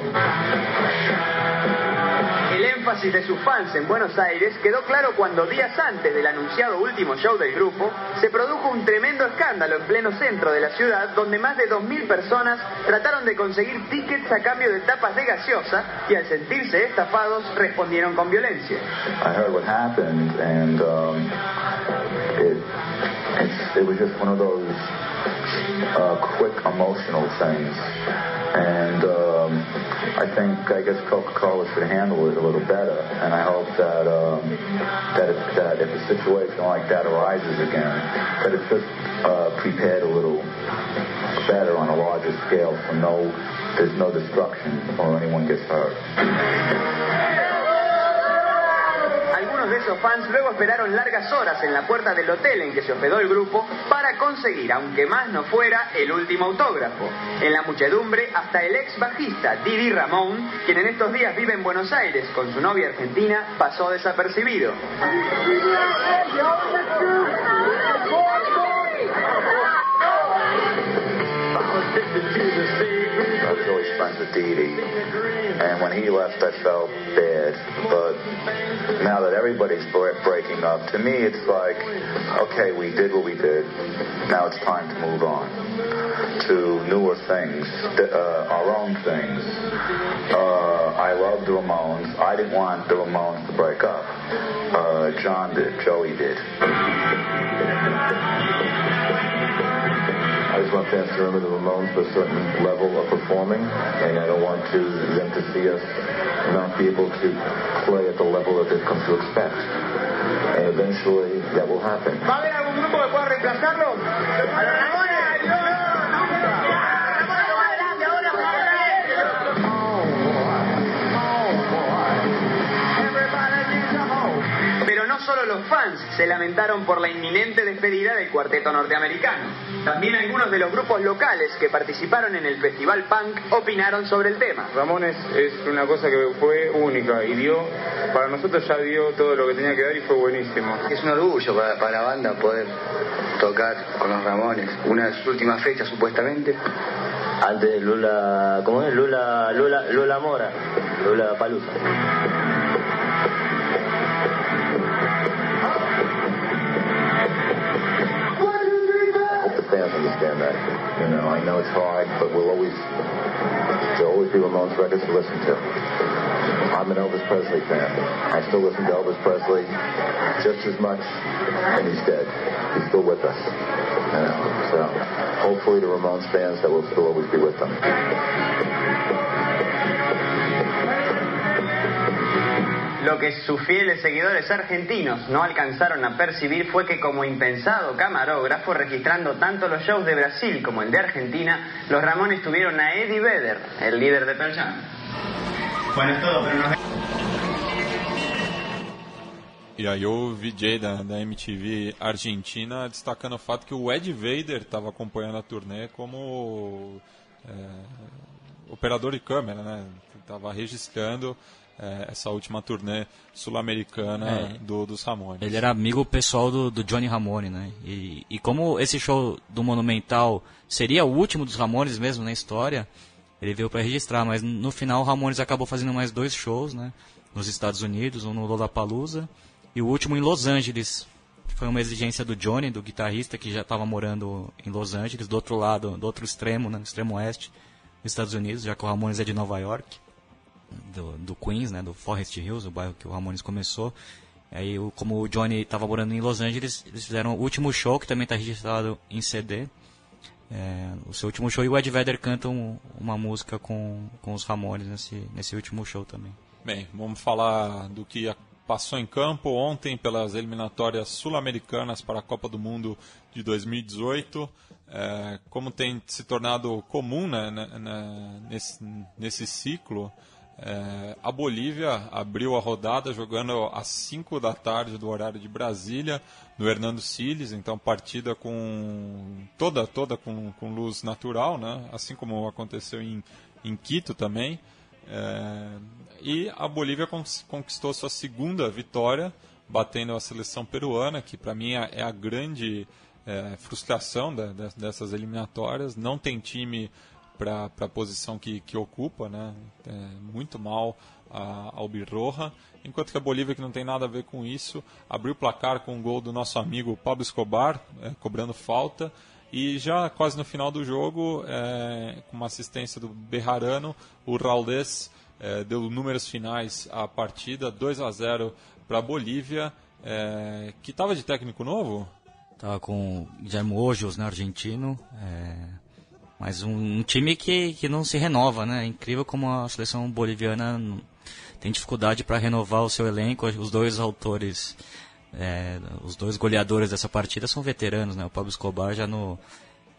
El énfasis de sus fans en Buenos Aires quedó claro cuando días antes del anunciado último show del grupo se produjo un tremendo escándalo en pleno centro de la ciudad donde más de 2.000 personas trataron de conseguir tickets a cambio de tapas de gaseosa y al sentirse estafados respondieron con violencia. I heard what happened, and um, it was just one of those uh, quick emotional things. And um, I think, I guess Coca-Cola should handle it a little better. And I hope that um, that, that if a situation like that arises again, that it's just uh, prepared a little better on a larger scale, so no, there's no destruction or anyone gets hurt. Algunos de esos fans luego esperaron largas horas en la puerta del hotel en que se hospedó el grupo para conseguir, aunque más no fuera, el último autógrafo. En la muchedumbre, hasta el ex bajista Didi Ramón, quien en estos días vive en Buenos Aires con su novia argentina, pasó desapercibido. I was always and when he left, I felt bad. But now that everybody's breaking up, to me, it's like, okay, we did what we did. Now it's time to move on to newer things, th- uh, our own things. Uh, I love the Ramones. I didn't want the Ramones to break up. Uh, John did. Joey did. I just want fans to remember the Ramones for a certain level of performing, and I don't want to, them to see us not be able to play at the level that they've come to expect. And eventually that will happen. ¿Va a haber algún grupo que pueda reemplazarlo? ¡A los Ramones! Pero no solo los fans se lamentaron por la inminente despedida del cuarteto norteamericano. También algunos de los grupos locales que participaron en el festival punk opinaron sobre el tema. Ramones es una cosa que fue única y dio, para nosotros ya dio todo lo que tenía que dar y fue buenísimo. Es un orgullo para, para la banda poder tocar con los Ramones. Una de sus últimas fechas, supuestamente. Antes Lula, ¿cómo es? Lula, Lula, Lula Mora, Lula Palusa. That. You know, I know it's hard, but we'll always there'll always be Ramones records to listen to. I'm an Elvis Presley fan. I still listen to Elvis Presley just as much, and he's dead. He's still with us. You know, so hopefully the Ramones fans that will still always be with them. Lo que sus fieles seguidores argentinos no alcanzaron a percibir fue que como impensado camarógrafo, registrando tanto los shows de Brasil como el de Argentina, los Ramones tuvieron a Eddie Vedder, el líder de Pearl Jam. Bueno, es todo, pero nos E aí o VJ da, da MTV Argentina destacando o fato que o Ed Vader estava acompanhando a turnê como operador de câmera, né? Estava registrando é, essa última turnê sul-americana É. do, dos Ramones. Ele era amigo pessoal do, do Johnny Ramone, né? E, e como esse show do Monumental seria o último dos Ramones mesmo na história, ele veio para registrar, mas no final o Ramones acabou fazendo mais dois shows, né? Nos Estados Unidos, um no Lollapalooza e o último em Los Angeles. Foi uma exigência do Johnny, do guitarrista que já estava morando em Los Angeles, do outro lado, do outro extremo, né? No extremo oeste dos Estados Unidos, já que o Ramones é de Nova York do, do Queens, né, do Forest Hills, o bairro que o Ramones começou. Aí, como o Johnny estava morando em Los Angeles, eles fizeram o último show, que também está registrado em CD. É, o seu último show, e o Ed Vedder canta um- uma música com, com os Ramones nesse, nesse último show também. Bem, vamos falar do que passou em campo ontem pelas eliminatórias sul-americanas para a Copa do Mundo de 2018. É, como tem se tornado comum né, né, né, nesse, nesse ciclo, é, a Bolívia abriu a rodada jogando às 5 da tarde do horário de Brasília, no Hernando Siles, então partida com toda toda com, com luz natural, né? assim como aconteceu em, em Quito também. É, e a Bolívia conquistou sua segunda vitória, batendo a seleção peruana, que para mim é é a grande é, frustração dessas eliminatórias. Não tem time para a posição que, que ocupa, né? É, muito mal a Albirroja. Enquanto que a Bolívia, que não tem nada a ver com isso, abriu o placar com um gol do nosso amigo Pablo Escobar, é, cobrando falta. E já quase no final do jogo, é, com uma assistência do Berrarano, o Rauldes é, deu números finais à partida, 2 a 0 para a Bolívia, é, que estava de técnico novo. Tava com o Guillermo Ojos, né, argentino. Mas um, um time que, que não se renova, né? É incrível como a seleção boliviana tem dificuldade para renovar o seu elenco. Os dois autores, é, os dois goleadores dessa partida são veteranos, né? O Pablo Escobar já no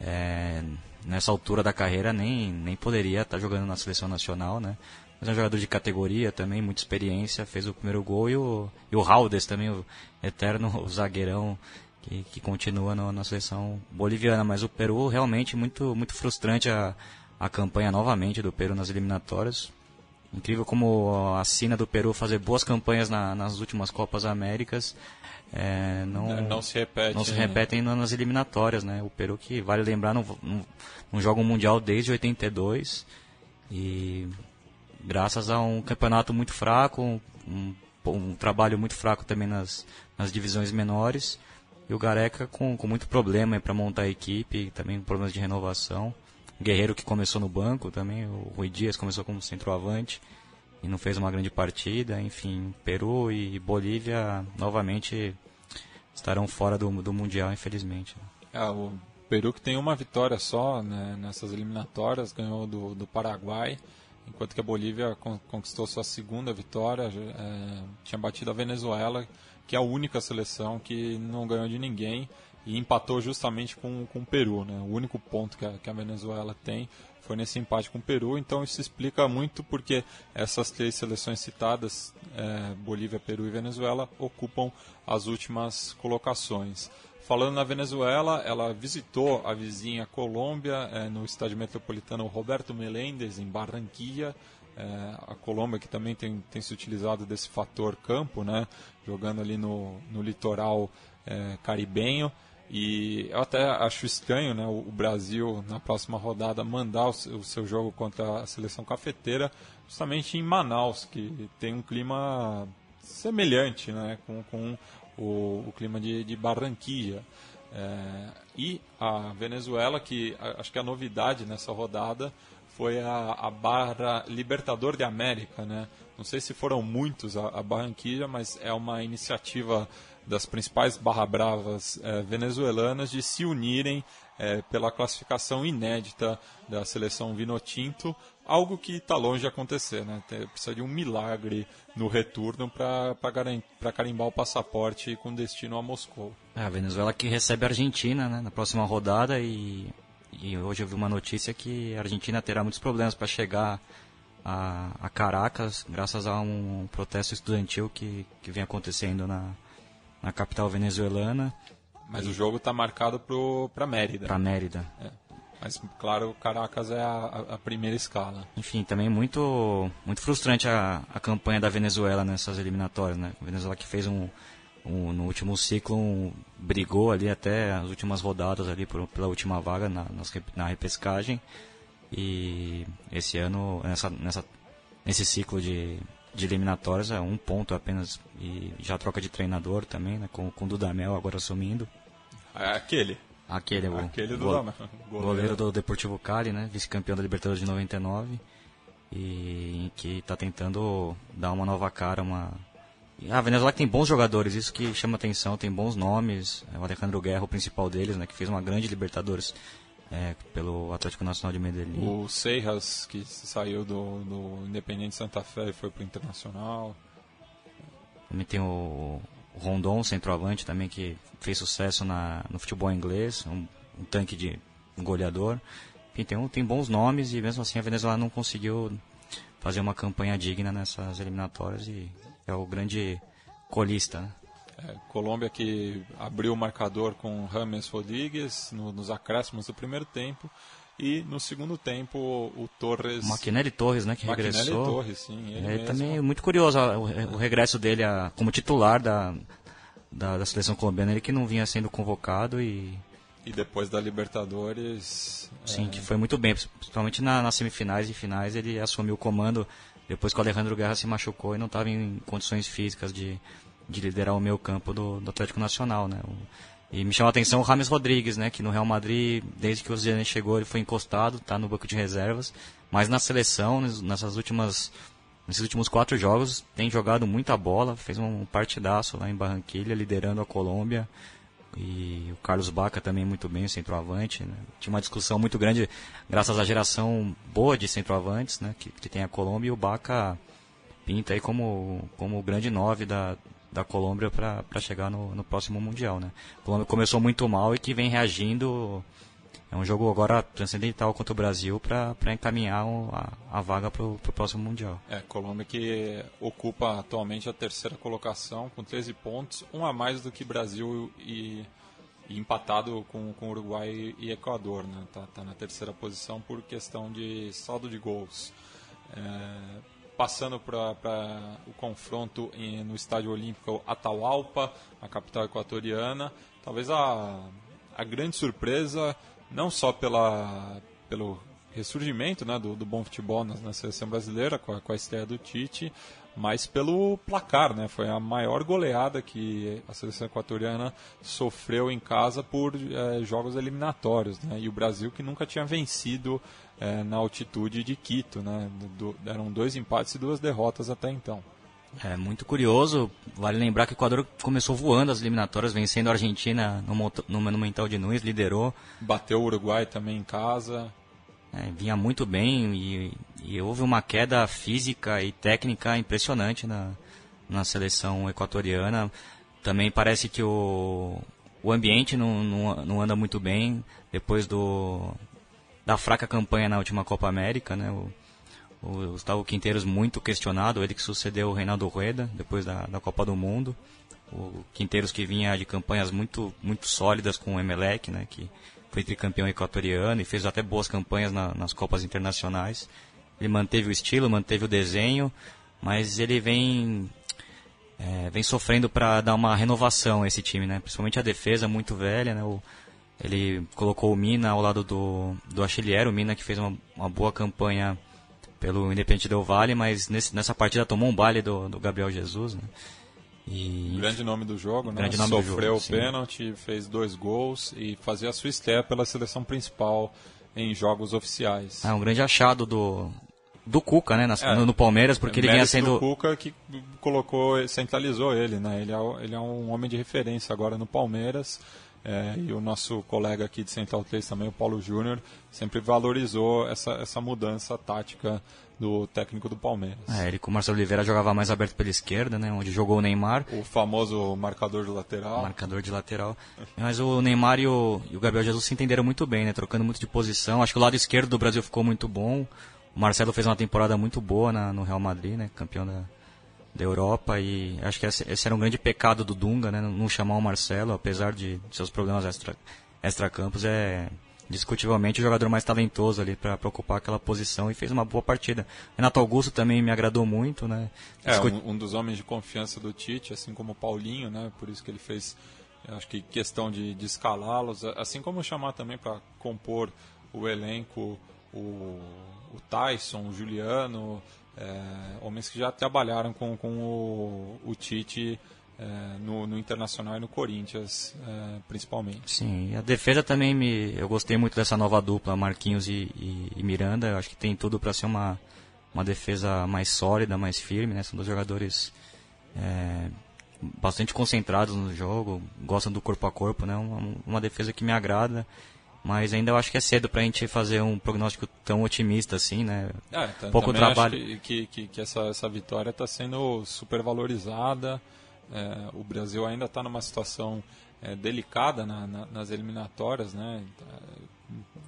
é, nessa altura da carreira nem, nem poderia estar jogando na seleção nacional, né? Mas é um jogador de categoria também, muita experiência, fez o primeiro gol e o, e o Haldes também, o eterno zagueirão que, que continua no- na seleção boliviana. Mas o Peru realmente muito, muito frustrante a, a campanha novamente do Peru nas eliminatórias. Incrível como a sina do Peru fazer boas campanhas na- nas últimas Copas Américas é, não, Não se repete, não se né? repetem na- nas eliminatórias, né? O Peru que vale lembrar não, não, não joga um mundial desde 82 e graças a um campeonato muito fraco, um, um- um trabalho muito fraco também nas, nas divisões menores e o Gareca com, com muito problema para montar a equipe, também problemas de renovação. O Guerreiro que começou no banco também, o Rui Dias começou como centroavante e não fez uma grande partida. Enfim, Peru e Bolívia novamente estarão fora do, do Mundial, infelizmente. É, o Peru que tem uma vitória só né, nessas eliminatórias, ganhou do, do Paraguai, enquanto que a Bolívia con- conquistou sua segunda vitória, é, tinha batido a Venezuela, que é a única seleção que não ganhou de ninguém e empatou justamente com, com o Peru. Né? O único ponto que a, que a Venezuela tem foi nesse empate com o Peru, então isso explica muito porque essas três seleções citadas, é, Bolívia, Peru e Venezuela, ocupam as últimas colocações. Falando na Venezuela, ela visitou a vizinha Colômbia eh, no estádio metropolitano Roberto Meléndez, em Barranquilla. Eh, a Colômbia que também tem, tem se utilizado desse fator campo, né, jogando ali no, no litoral eh, caribenho. E eu até acho estranho né, o, Brasil, na próxima rodada, mandar o, seu- jogo contra a seleção cafeteira justamente em Manaus, que tem um clima semelhante né, com, com o, o clima de, de Barranquilla. É, e a Venezuela, que acho que a novidade nessa rodada foi a, a barra Libertador de América. Né? Não sei se foram muitos a, a Barranquilla, mas é uma iniciativa das principais barra bravas eh, venezuelanas de se unirem eh, pela classificação inédita da seleção Vinotinto, algo que está longe de acontecer, né? Tem- Precisa de um milagre no retorno para carimbar o passaporte com destino a Moscou. É, a Venezuela que recebe a Argentina né, na próxima rodada e, e hoje eu vi uma notícia que a Argentina terá muitos problemas para chegar a, a Caracas, graças a um protesto estudantil que, que vem acontecendo na, na capital venezuelana. Mas o jogo está marcado para Mérida. Para Mérida. É. Mas, claro, Caracas é a, a primeira escala. Enfim, também muito, muito frustrante a, a campanha da Venezuela nessas eliminatórias, né? A Venezuela que fez um, um no último ciclo, um, brigou ali até as últimas rodadas ali por, pela última vaga na, nas, na repescagem. E esse ano, nessa, nessa, nesse ciclo de, de eliminatórias, é um ponto apenas. E já troca de treinador também, né? Com, com o Dudamel agora assumindo. É aquele. Aquele, o Aquele do goleiro. goleiro. do Deportivo Cali, né? Vice-campeão da Libertadores de 99. E que está tentando dar uma nova cara, uma... A Venezuela tem bons jogadores, isso que chama atenção, tem bons nomes. É O Alejandro Guerra, o principal deles, né? Que fez uma grande Libertadores é, pelo Atlético Nacional de Medellín. O Seiras, que saiu do, do Independente Santa Fé e foi pro Internacional. Também tem o Rondon, centroavante também, que fez sucesso na, no futebol inglês, um, um tanque de um goleador. Enfim, tem, um- tem bons nomes e mesmo assim a Venezuela não conseguiu fazer uma campanha digna nessas eliminatórias e é o grande colista. né? É, Colômbia que abriu o marcador com Rames Rodrigues no- nos acréscimos do primeiro tempo. E no segundo tempo o Torres. Maquinelli Torres, né, que Maquinelli regressou. Torres, sim. Ele é também muito curioso o, o regresso dele a, como titular da, da, da seleção colombiana, ele que não vinha sendo convocado e E depois da Libertadores. Sim, é, que foi muito bem, principalmente na, nas semifinais e finais ele assumiu o comando depois que o Alejandro Guerra se machucou e não estava em condições físicas de, de liderar o meio campo do, do Atlético Nacional, né? O- e me chama a atenção o Rames Rodrigues, né? Que no Real Madrid, desde que o Zidane chegou, ele foi encostado, está no banco de reservas, mas na seleção, nes- nessas últimas nesses últimos quatro jogos, tem jogado muita bola, fez um partidaço lá em Barranquilha, liderando a Colômbia. E o Carlos Baca também muito bem, centroavante. Né? Tinha uma discussão muito grande, graças à geração boa de centroavantes né? que, que tem a Colômbia. E o Baca pinta aí como, como o grande nove da, da Colômbia para chegar no, no próximo Mundial. Né? A Colômbia começou muito mal e que vem reagindo. É um jogo agora transcendental contra o Brasil para encaminhar a, a vaga para o próximo Mundial. É, Colômbia que ocupa atualmente a terceira colocação com 13 pontos, um a mais do que Brasil e, e empatado com, com Uruguai e Equador, né? Tá, tá na terceira posição por questão de saldo de gols. É, passando para o confronto em- no Estádio Olímpico Atahualpa, a capital equatoriana, talvez a, a grande surpresa, não só pela, pelo ressurgimento né, do, do bom futebol na, na seleção brasileira, com a, com a estreia do Tite, mas pelo placar. Né, foi a maior goleada que a seleção equatoriana sofreu em casa por eh, jogos eliminatórios. Né, e o Brasil que nunca tinha vencido eh, na altitude de Quito. Né, do- eram dois empates e duas derrotas até então. É muito curioso. Vale lembrar que o Equador começou voando as eliminatórias, vencendo a Argentina no, Monumental de Nunes, liderou. Bateu o Uruguai também em casa. É, vinha muito bem e, e houve uma queda física e técnica impressionante na, na seleção equatoriana. Também parece que o, o ambiente não, não, não anda muito bem depois do, da fraca campanha na última Copa América. Né? O, o Gustavo Quinteiros muito questionado, ele que sucedeu o Reinaldo Rueda depois da, da Copa do Mundo. O Quinteiros que vinha de campanhas muito, muito sólidas com o Emelec, né? que foi tricampeão equatoriano e fez até boas campanhas na- nas Copas Internacionais. Ele manteve o estilo, manteve o desenho, mas ele vem é, vem sofrendo para dar uma renovação a esse time, né? Principalmente a defesa muito velha, né? O, ele colocou o Mina ao lado do, do Achilliero, o Mina que fez uma, uma boa campanha pelo Independente Del Valle, mas nesse, nessa partida tomou um baile do, do Gabriel Jesus, né? E, Grande nome do jogo, né? Grande nome Sofreu o pênalti, fez dois gols e fazia a sua estreia pela seleção principal em jogos oficiais. É um grande achado do, do Cuca, né? nas- É, no, no Palmeiras, porque ele vinha sendo. do Cuca que colocou, centralizou ele, né? Ele é, o- ele é um homem de referência agora no Palmeiras. É, e o nosso colega aqui de Central 3 também, o Paulo Júnior, sempre valorizou essa, essa mudança tática do técnico do Palmeiras. É, ele com o Marcelo Oliveira jogava mais aberto pela esquerda, né? Onde jogou o Neymar. O famoso marcador de lateral. Marcador de lateral. Mas o Neymar e o, e o Gabriel Jesus se entenderam muito bem, né? Trocando muito de posição. Acho que o lado esquerdo do Brasil ficou muito bom. O Marcelo fez uma temporada muito boa na- no Real Madrid, né? Campeão da, da Europa. E acho que esse, era um grande pecado do Dunga, né? Não chamar o Marcelo, apesar de seus problemas extra, extra-campos. É, discutivelmente o jogador mais talentoso ali para ocupar aquela posição e fez uma boa partida. Renato Augusto também me agradou muito, né? É, um, um, dos homens de confiança do Tite, assim como o Paulinho, né? Por isso que ele fez, acho que questão de, de escalá-los, assim como chamar também para compor o elenco o, o Tyson, o Juliano, é, homens que já trabalharam com, com o, o Tite é, no, no, Internacional e no Corinthians, é, principalmente. Sim, a defesa também me. Eu gostei muito dessa nova dupla, Marquinhos e, e, e Miranda. Eu acho que tem tudo para ser uma, uma defesa mais sólida, mais firme. Né? São dois jogadores é, bastante concentrados no jogo, gostam do corpo a corpo. Né? Uma, uma defesa que me agrada. Mas ainda eu acho que é cedo para a gente fazer um prognóstico tão otimista assim, né? É, Pouco trabalho. Acho que, que, que essa, essa vitória está sendo super valorizada. É, o Brasil ainda está numa situação é, delicada na, na, nas eliminatórias, né?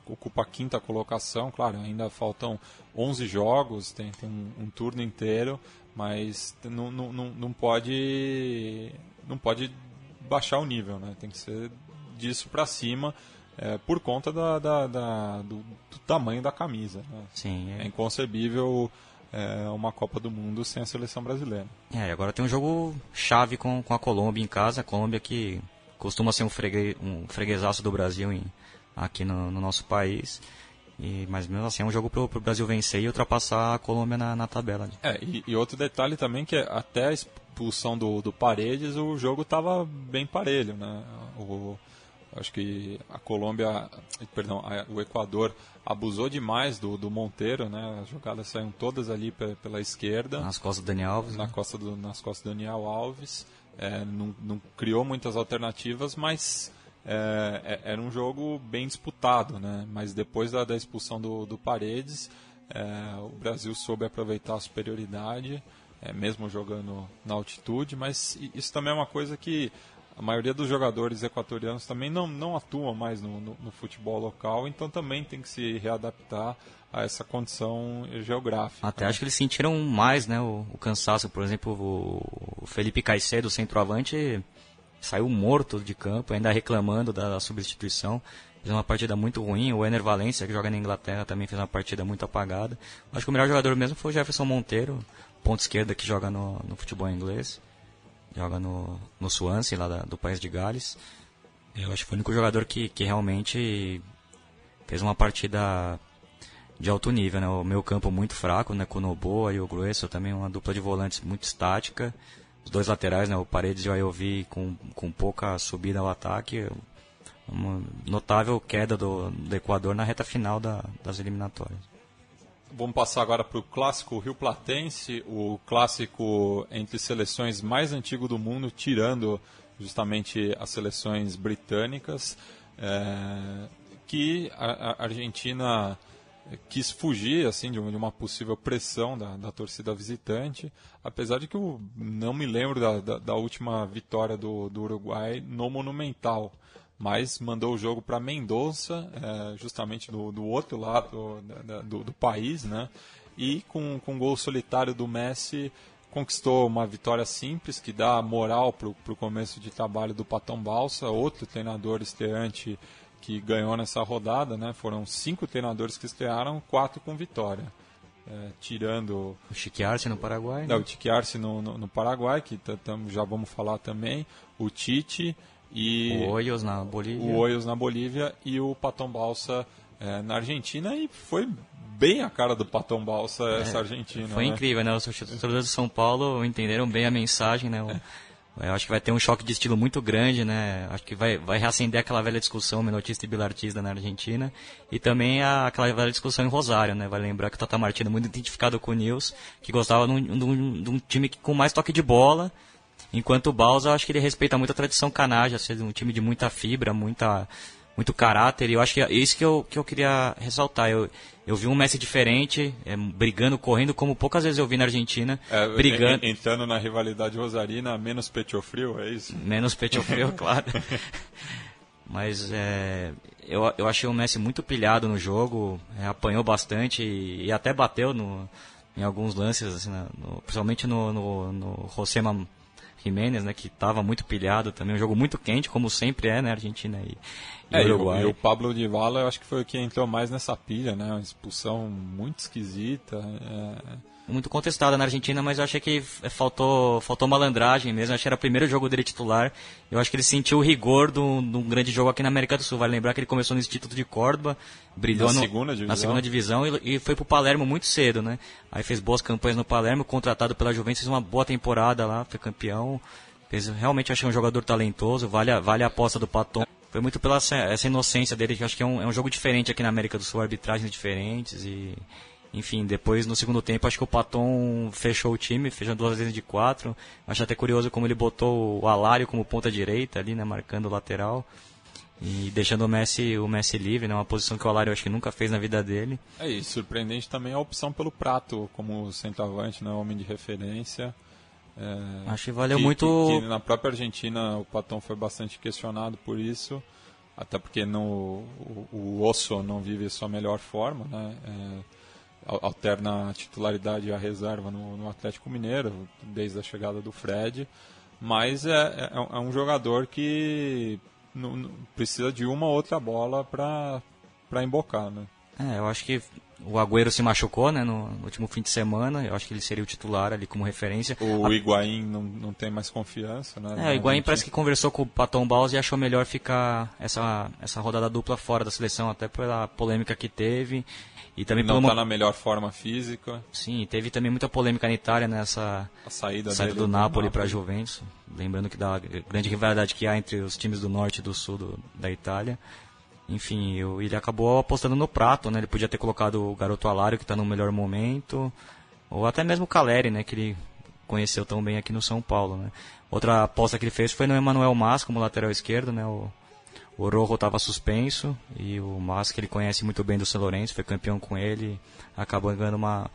Ocupa a quinta colocação, claro, ainda faltam 11 jogos, tem, tem um, um turno inteiro, mas não, não, não, pode não pode baixar o nível, né? Tem que ser disso para cima é, por conta da, da, da do, do, tamanho da camisa. Né? Sim, é... é inconcebível é, uma Copa do Mundo sem a seleção brasileira. É, agora tem um jogo chave com, com a Colômbia em casa. A Colômbia que costuma ser um, fregue, um freguesaço do Brasil em, aqui no, no, nosso país. E, mas mesmo assim é um jogo para o Brasil vencer e ultrapassar a Colômbia na, na tabela. É, e, e, outro detalhe também que é, até a expulsão do, do Paredes o jogo estava bem parelho. Né? O, Acho que a Colômbia, perdão, a, o Equador abusou demais do, do Monteiro, né? As jogadas saíram todas ali pela esquerda. Nas costas do Daniel Alves. Na né? costa do, nas costas do Daniel Alves. É, não, não, criou muitas alternativas, mas é, é, era um jogo bem disputado, né? Mas depois da, da expulsão do, do Paredes, é, o Brasil soube aproveitar a superioridade, é, mesmo jogando na altitude, mas isso também é uma coisa que a maioria dos jogadores equatorianos também não, não atuam mais no, no, no, futebol local, então também tem que se readaptar a essa condição geográfica. Até acho que eles sentiram mais né, o, o cansaço. Por exemplo, o, Felipe Caicedo, centroavante, saiu morto de campo, ainda reclamando da, da substituição. Fez uma partida muito ruim. O Ener Valencia, que joga na Inglaterra, também fez uma partida muito apagada. Acho que o melhor jogador mesmo foi o Jefferson Monteiro, ponto esquerda que joga no, no futebol inglês joga no, no Swansea, lá da, do país de Gales. Eu acho que foi o único jogador que, que realmente fez uma partida de alto nível, né? O meu campo muito fraco, né? Com o Noboa e o Grueso também uma dupla de volantes muito estática. Os dois laterais, né? O Paredes e o Ayovi com, com pouca subida ao ataque. Uma notável queda do, do Equador na reta final da, das eliminatórias. Vamos passar agora para o clássico Rio Platense, o clássico entre seleções mais antigo do mundo, tirando justamente as seleções britânicas, é, que a, a, Argentina quis fugir assim de uma possível pressão da, da torcida visitante, apesar de que eu não me lembro da, da, da última vitória do, do Uruguai no Monumental mas mandou o jogo para Mendonça, é, justamente do, do, outro lado do, do, país, né? E com, com um gol solitário do Messi conquistou uma vitória simples que dá moral para o começo de trabalho do Patão Balsa, outro treinador estreante que ganhou nessa rodada, né? Foram cinco treinadores que estrearam, quatro com vitória. É, tirando o Chique Arce no Paraguai, né? Não, o Chique Arce no, no, no Paraguai, que já vamos falar também, o Tite e o Oyos na Bolívia. O Oyos na Bolívia e o Patão Balsa é, na Argentina e foi bem a cara do Patão Balsa é, essa Argentina. Foi né? incrível, né? Os torcedores de São Paulo entenderam bem a mensagem, né? O. Eu acho que vai ter um choque de estilo muito grande, né? Acho que vai, vai reacender aquela velha discussão menotista e bilartista na Argentina. E também a, aquela velha discussão em Rosário, né? Vai lembrar que o Tata Martino é muito identificado com o Nils, que gostava de um, de um, de um time com mais toque de bola, Enquanto o Balsa, eu acho que ele respeita muito a tradição canaja, ser um time de muita fibra, muita, muito caráter. E eu acho que é isso que eu, que eu queria ressaltar. Eu, eu vi um Messi diferente, é, brigando, correndo, como poucas vezes eu vi na Argentina. É, brigando. Entrando na rivalidade rosarina, menos frio, é isso? Menos frio, claro. Mas é, eu, eu achei o Messi muito pilhado no jogo, é, apanhou bastante e, e, até bateu no, em alguns lances, assim, no, principalmente no, no, no Jiménez, né, que estava muito pilhado também, um jogo muito quente, como sempre é, né, Argentina e, e é, Uruguai. E o, e o Pablo Dybala, eu acho que foi o que entrou mais nessa pilha, né, uma expulsão muito esquisita. É muito contestada na Argentina, mas eu achei que faltou, faltou malandragem mesmo. Eu achei que era o primeiro jogo dele titular. Eu acho que ele sentiu o rigor de um grande jogo aqui na América do Sul. Vale lembrar que ele começou no Instituto de Córdoba, brilhou na, no, segunda divisão. na segunda divisão e, e foi pro Palermo muito cedo, né? Aí fez boas campanhas no Palermo, contratado pela Juventus, fez uma boa temporada lá, foi campeão. Fez, realmente achei um jogador talentoso, vale a, vale a aposta do Paton. Foi muito pela essa, essa inocência dele, que eu acho que é um, é um jogo diferente aqui na América do Sul, arbitragens diferentes e enfim, depois no segundo tempo acho que o Paton fechou o time, fechou duas vezes de quatro. Acho até curioso como ele botou o Alário como ponta direita ali, né, marcando o lateral. E deixando o Messi, o Messi livre, né, uma posição que o Alário acho que nunca fez na vida dele. É, e surpreendente também a opção pelo Prato como centroavante, né, homem de referência. É, acho que valeu que, muito. Que, que na própria Argentina o Paton foi bastante questionado por isso até porque no, o, o Osso não vive a sua melhor forma, né? É, alterna a titularidade e a reserva no, no, Atlético Mineiro, desde a chegada do Fred. Mas é, é, é um jogador que não, não, precisa de uma outra bola para embocar. Né? É, eu acho que o Agüero se machucou né, no, no, último fim de semana. Eu acho que ele seria o titular ali como referência. O a... Higuaín não, não tem mais confiança. Né, é, o Higuaín parece que conversou com o Paton Baus e achou melhor ficar essa, essa rodada dupla fora da seleção, até pela polêmica que teve. E também não está na melhor forma física. Sim, teve também muita polêmica na Itália nessa a saída, saída do Napoli para a Juventus. Lembrando que da grande rivalidade que há entre os times do norte e do sul do, da Itália. Enfim, eu, ele acabou apostando no prato, né? Ele podia ter colocado o garoto Alário, que está no melhor momento. Ou até mesmo o Caleri, né? Que ele conheceu tão bem aqui no São Paulo, né? Outra aposta que ele fez foi no Emanuel Mas como lateral esquerdo, né? O, o Rojo estava suspenso e o Mas, que ele conhece muito bem do São Lourenço, foi campeão com ele, acabou ganhando uma,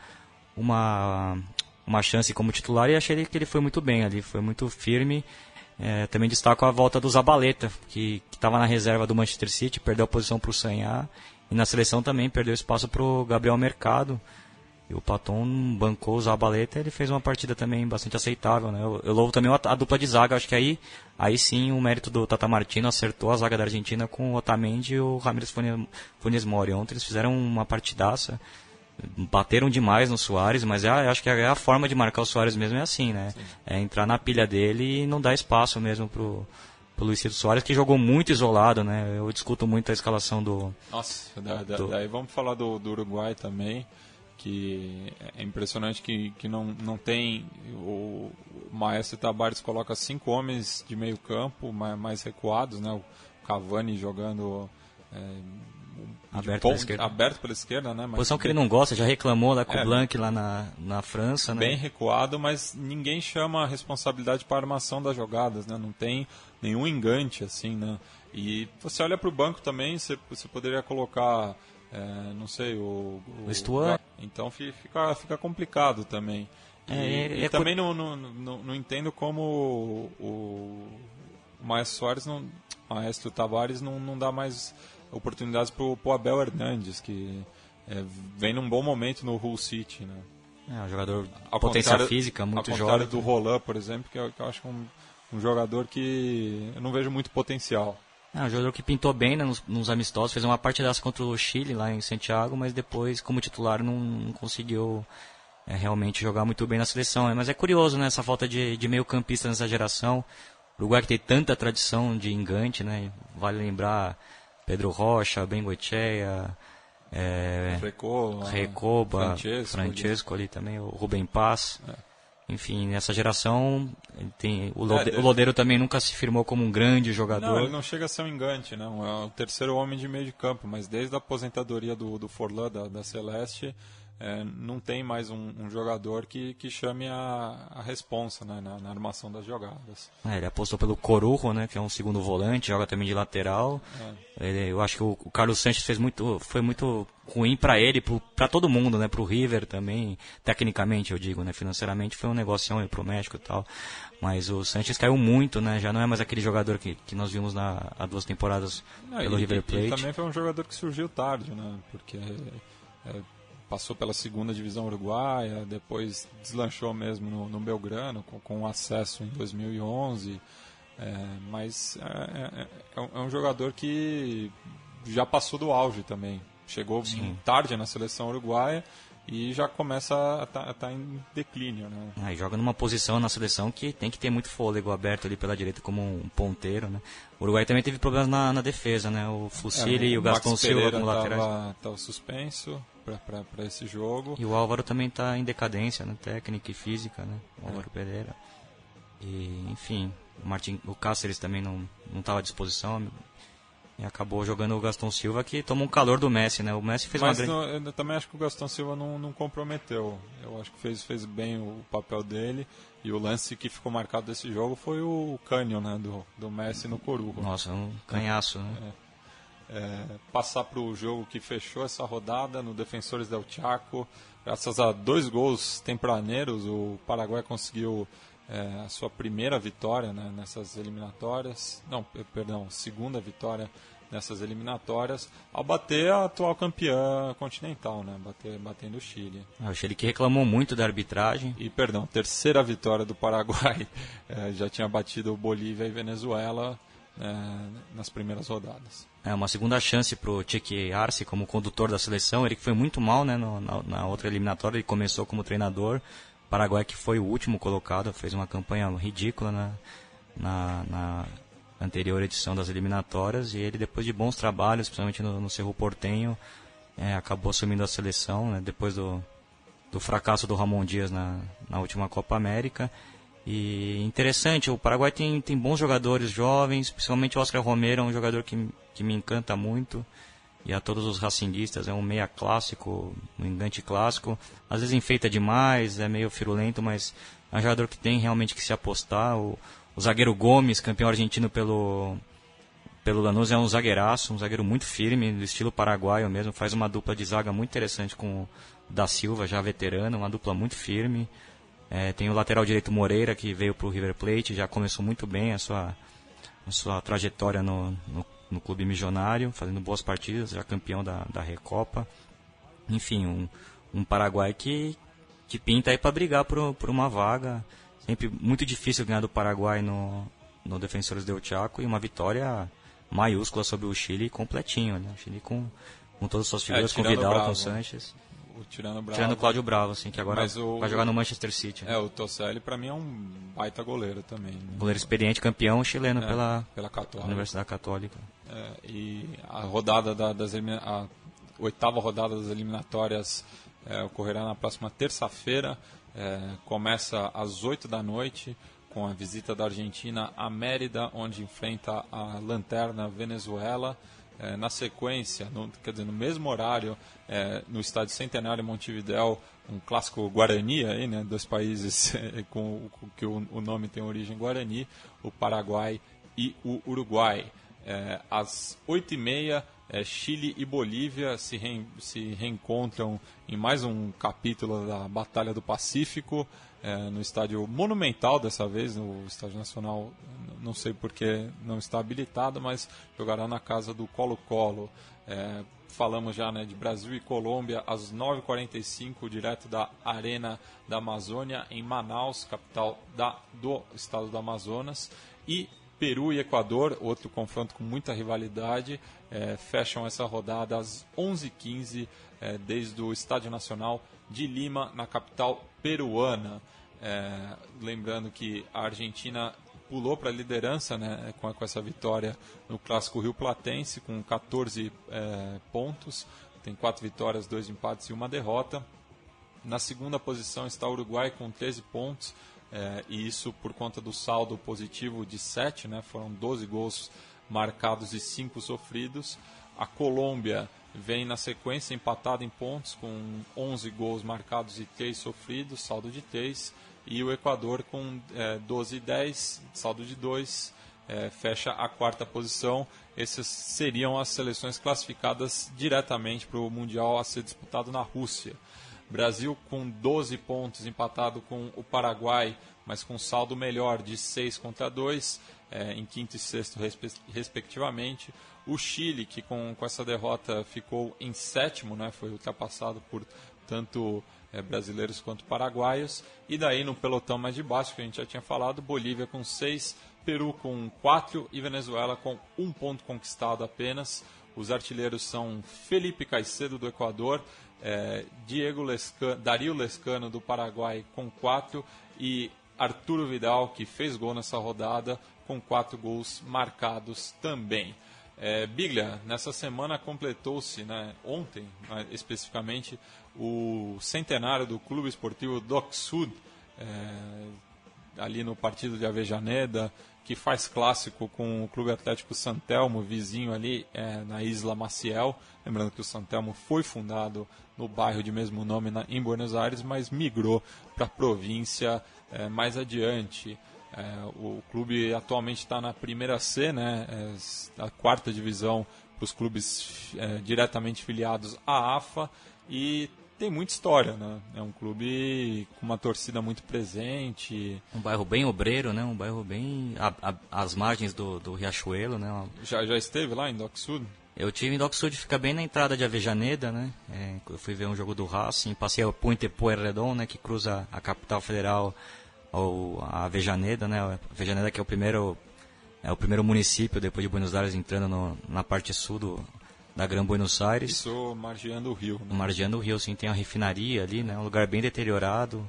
uma, uma chance como titular e achei que ele foi muito bem ali, foi muito firme. É, também destaco a volta do Zabaleta, que estava na reserva do Manchester City, perdeu a posição para o Sanhar, e na seleção também perdeu espaço para o Gabriel Mercado. E o Paton bancou o Zabaleta ele fez uma partida também bastante aceitável. Né? Eu, eu louvo também a, a, dupla de zaga, acho que aí, aí sim o mérito do Tata Martino acertou a zaga da Argentina com o Otamendi e o Ramires Funes Mori. Ontem eles fizeram uma partidaça, bateram demais no Soares, mas é, acho que é a forma de marcar o Soares mesmo é assim, né? Sim. É entrar na pilha dele e não dar espaço mesmo pro, pro Luiz Ciro Soares, que jogou muito isolado, né? Eu discuto muito a escalação do... Nossa, do... daí vamos falar do, do Uruguai também que é impressionante que, que não, não tem o, Maestro Tabares coloca cinco homens de meio campo mais, mais recuados, né? O Cavani jogando é, aberto, pela esquerda. aberto pela esquerda, né? Mas Posição que ele não gosta, já reclamou lá com é, o Blanc lá na, na França, né? Bem recuado, mas ninguém chama a responsabilidade para a armação das jogadas, né? Não tem nenhum engante assim, né? E você olha para o banco também, você, você poderia colocar é, não sei, o. O, Stuart. Então fica, fica complicado também. E, é, e é também não, não, não, não, entendo como o, o Maestro Soares, não, Maestro Tavares não, não dá mais oportunidades para o Abel Hernandes, que é, vem num bom momento no Hull City. Né? É, um jogador de potência física, muito jovem. Ao contrário do Roland, por exemplo, que eu, que eu acho um, um jogador que eu não vejo muito potencial. É um jogador que pintou bem né, nos, nos, amistosos, fez uma partidaça contra o Chile lá em Santiago, mas depois, como titular, não, não conseguiu é, realmente jogar muito bem na seleção. Né? Mas é curioso né, essa falta de, de meio campista nessa geração. O Uruguai que tem tanta tradição de engante, né? vale lembrar Pedro Rocha, Bengoechea, é, Recoba, Francesco, Francesco ali também, o Rubem Paz. É enfim, nessa geração tem o, Lode, é, o Lodeiro também nunca se firmou como um grande jogador. Não, ele não chega a ser um engante, não. É o terceiro homem de meio de campo, mas desde a aposentadoria do, do Forlan, da, da Celeste, é, não tem mais um, um, jogador que, que chame a, a responsa né, na, na, armação das jogadas. É, ele apostou pelo Corujo, né, que é um segundo volante, joga também de lateral. É. Ele, eu acho que o, o, Carlos Sanches fez muito, foi muito ruim para ele, para todo mundo, né, para o River também, tecnicamente eu digo, né, financeiramente foi um negocião para o México e tal. Mas o Sanches caiu muito, né? Já não é mais aquele jogador que, que nós vimos na, há duas temporadas não, pelo e, River Plate. E também foi um jogador que surgiu tarde, né? Porque é, passou pela segunda divisão uruguaia, depois deslanchou mesmo no, no Belgrano, com, com acesso em 2011. É, mas é, é, é, um jogador que já passou do auge também. Chegou Sim. tarde na seleção uruguaia e já começa a estar tá, tá em declínio. Né? Ah, joga numa posição na seleção que tem que ter muito fôlego aberto ali pela direita como um ponteiro. Né? O Uruguai também teve problemas na, na defesa, né? o Fusilli é, e o Gaston Silva como laterais. Estava suspenso para esse jogo. E o Álvaro também está em decadência, né? técnica e física, né? o Álvaro é. Pereira. E, enfim, o, Martin, o Cáceres também não estava à disposição. E acabou jogando o Gastão Silva, que tomou um calor do Messi, né? O Messi fez Mas uma grande... eu também acho que o Gastão Silva não, não comprometeu. Eu acho que fez, fez bem o papel dele. E o lance que ficou marcado desse jogo foi o Canyon, né? Do, do Messi no Coruja. Nossa, um canhaço, né? É. É, passar para o jogo que fechou essa rodada no Defensores del Chaco. Graças a dois gols tempraneiros, o Paraguai conseguiu é, a sua primeira vitória né, nessas eliminatórias, não, perdão, segunda vitória nessas eliminatórias, ao bater a atual campeã continental, né, bater, batendo o Chile. É, o Chile que reclamou muito da arbitragem. E, perdão, terceira vitória do Paraguai, é, já tinha batido Bolívia e Venezuela é, nas primeiras rodadas. É uma segunda chance para o Cheque Arce como condutor da seleção, ele que foi muito mal né, no, na, na outra eliminatória, ele começou como treinador, Paraguai, que foi o último colocado, fez uma campanha ridícula na, na, na anterior edição das eliminatórias e ele, depois de bons trabalhos, principalmente no, no Cerro Portenho, é, acabou assumindo a seleção né, depois do, do fracasso do Ramon Dias na, na última Copa América. E interessante, o Paraguai tem, tem bons jogadores jovens, principalmente o Oscar Romero, é um jogador que, que me encanta muito e a todos os racinguistas. É um meia clássico, um engante clássico. Às vezes enfeita demais, é meio firulento, mas é um jogador que tem realmente que se apostar. O, o zagueiro Gomes, campeão argentino pelo, pelo Lanús, é um zagueiraço, um zagueiro muito firme, do estilo paraguaio mesmo. Faz uma dupla de zaga muito interessante com o Da Silva, já veterano, uma dupla muito firme. É, tem o lateral direito Moreira, que veio para o River Plate, já começou muito bem a sua, a sua trajetória no, no no clube milionário, fazendo boas partidas, já campeão da, da Recopa. Enfim, um, um Paraguai que, que pinta aí para brigar por, por uma vaga. Sempre muito difícil ganhar do Paraguai no, no Defensores del Chaco e uma vitória maiúscula sobre o Chile completinho. Né? O Chile com, com todas as suas figuras, é, com Vidal, com Sanches. O tirando Bravo. Tirando o Cláudio Bravo, assim, que agora o, vai jogar no Manchester City. É, o Tosselli para mim é um baita goleiro também. Né? Goleiro experiente, campeão chileno é, pela, pela Católica. Universidade Católica. É, e a rodada da, das a oitava rodada das eliminatórias é, ocorrerá na próxima terça-feira. É, começa às 8 da noite com a visita da Argentina a Mérida, onde enfrenta a lanterna Venezuela. É, na sequência, no, quer dizer, no mesmo horário, é, no estádio Centenário Montevidéu, um clássico Guarani, aí, né, dois países com, com que o, o, nome tem origem Guarani, o Paraguai e o Uruguai. É, às 8h30, é, Chile e Bolívia se, re, se reencontram em mais um capítulo da Batalha do Pacífico, é, no estádio Monumental dessa vez, no Estádio Nacional, não sei porque não está habilitado, mas jogará na casa do Colo-Colo. É, falamos já né, de Brasil e Colômbia às 9h45, direto da Arena da Amazônia, em Manaus, capital da, do estado do Amazonas. E Peru e Equador, outro confronto com muita rivalidade, é, fecham essa rodada às 11h15, é, desde o Estádio Nacional de Lima, na capital peruana. É, lembrando que a Argentina pulou para a liderança né, com, com, essa vitória no Clássico Rio Platense, com 14 é, pontos, tem quatro vitórias, dois empates e uma derrota. Na segunda posição está o Uruguai com 13 pontos, é, e isso por conta do saldo positivo de 7, né, foram 12 gols marcados e 5 sofridos. A Colômbia vem na sequência empatada em pontos com 11 gols marcados e 3 sofridos, saldo de 3. E o Equador com é, 12 e 10, saldo de 2, é, fecha a quarta posição. Essas seriam as seleções classificadas diretamente para o Mundial a ser disputado na Rússia. Brasil com 12 pontos, empatado com o Paraguai, mas com saldo melhor de 6 contra 2, é, em quinto e sexto, respectivamente. O Chile, que com, com essa derrota ficou em sétimo, né, foi ultrapassado por tanto é, brasileiros quanto paraguaios. E daí no pelotão mais de baixo, que a gente já tinha falado, Bolívia com seis, Peru com quatro e Venezuela com um ponto conquistado apenas. Os artilheiros são Felipe Caicedo do Equador, é, Diego Lescano, Dario Lescano do Paraguai com quatro e Arturo Vidal, que fez gol nessa rodada, com quatro gols marcados também. É, Biglia, nessa semana completou-se, né, ontem né, especificamente, o centenário do Clube Esportivo Doc Sud, é, ali no partido de Avejaneda, que faz clássico com o Clube Atlético Santelmo, vizinho ali é, na Isla Maciel. Lembrando que o Santelmo foi fundado no bairro de mesmo nome na, em Buenos Aires, mas migrou para a província é, mais adiante. É, o clube atualmente está na primeira C, né, é, a quarta divisão para os clubes é, diretamente filiados à AFA e tem muita história, né? É um clube com uma torcida muito presente. Um bairro bem obreiro, né? Um bairro bem a, a, às margens do, do Riachuelo, né? Já, já esteve lá em Dock Sud? Eu tive em Dock Sud, fica bem na entrada de Avejaneda, né? É, eu fui ver um jogo do Racing, passei a Puente Pueyrredón, né? Que cruza a capital federal ao a Avejaneda, né? A Avejaneda que é o primeiro é o primeiro município depois de Buenos Aires entrando no, na parte sul do, da Gran Buenos Aires. Isso margeando o rio. Né? Margeando o rio, sim. Tem a refinaria ali, né? Um lugar bem deteriorado.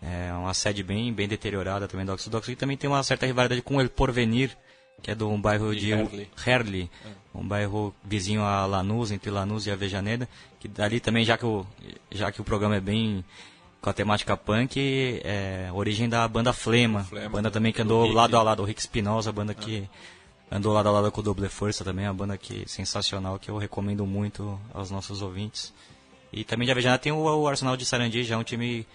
É uma sede bem, bem deteriorada também do Oxford. E também tem uma certa rivalidade com o Porvenir, que é do um bairro de Herli, Herli é. um bairro vizinho a Lanús, entre Lanús e Avejaneda, que dali também, já que o, já que o programa é bem com a temática punk, é origem da banda Flema, Flema banda também que andou lado a lado, o Rick Spinoza, banda é. que andou lado a lado com o Double Força também, uma banda que sensacional que eu recomendo muito aos nossos ouvintes. E também de Avejaneda tem o, o Arsenal de Sarandi, já é um time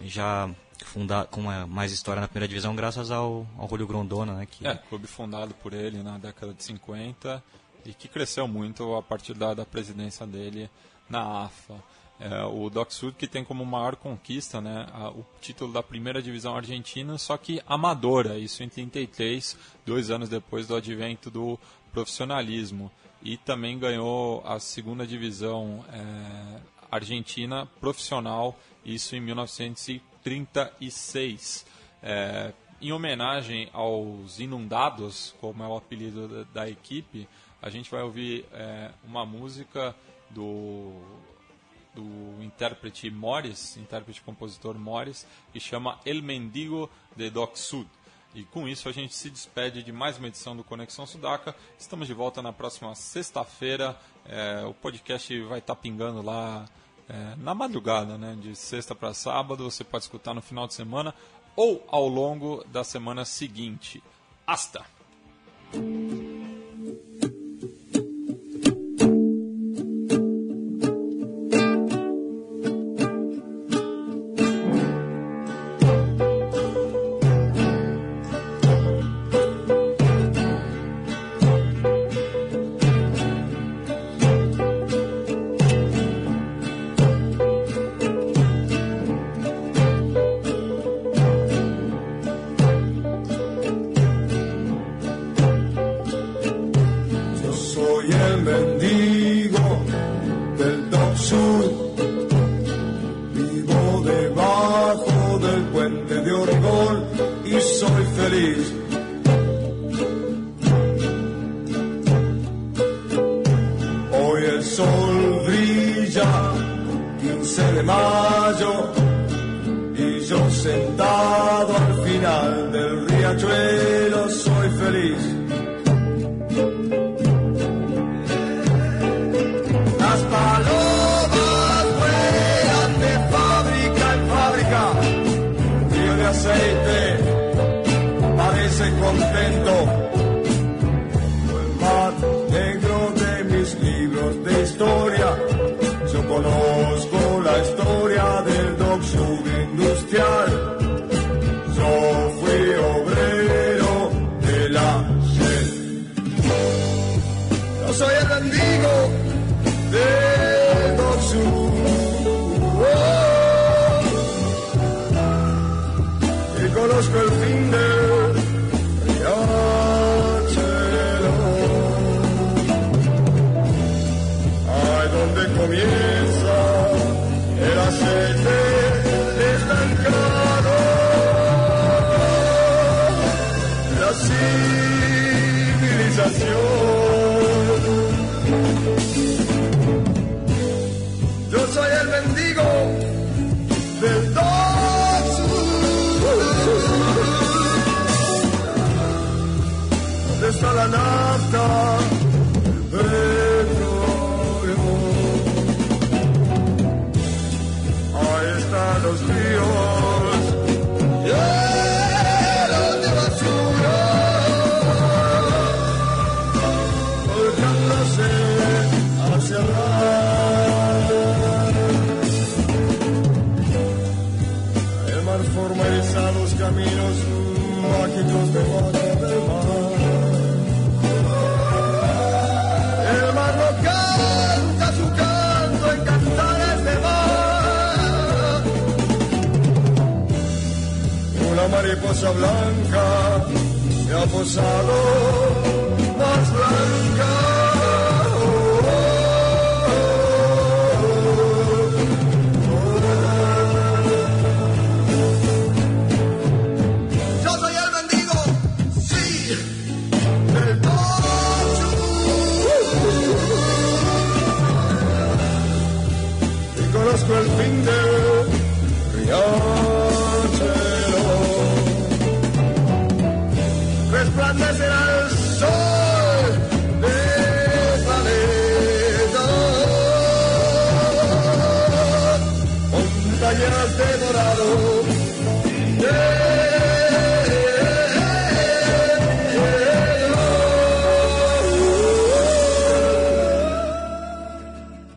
já funda, com uma, mais história na primeira divisão graças ao, ao Julio Grondona, né? Que... É, clube fundado por ele na década de 50 e que cresceu muito a partir da, da presidência dele na AFA. É, o Doc Sud que tem como maior conquista né, a, o título da primeira divisão argentina, só que amadora, isso em 33, dois anos depois do advento do profissionalismo. E também ganhou a segunda divisão é, argentina profissional, isso em 1936. É, em homenagem aos inundados, como é o apelido da, da equipe, a gente vai ouvir é, uma música do do intérprete Morris, intérprete compositor Morris, que chama El Mendigo de Doc Sud. E com isso a gente se despede de mais uma edição do Conexão Sudaca. Estamos de volta na próxima sexta-feira. É, o podcast vai estar tá pingando lá é, na madrugada, né, de sexta para sábado. Você pode escutar no final de semana ou ao longo da semana seguinte. Hasta!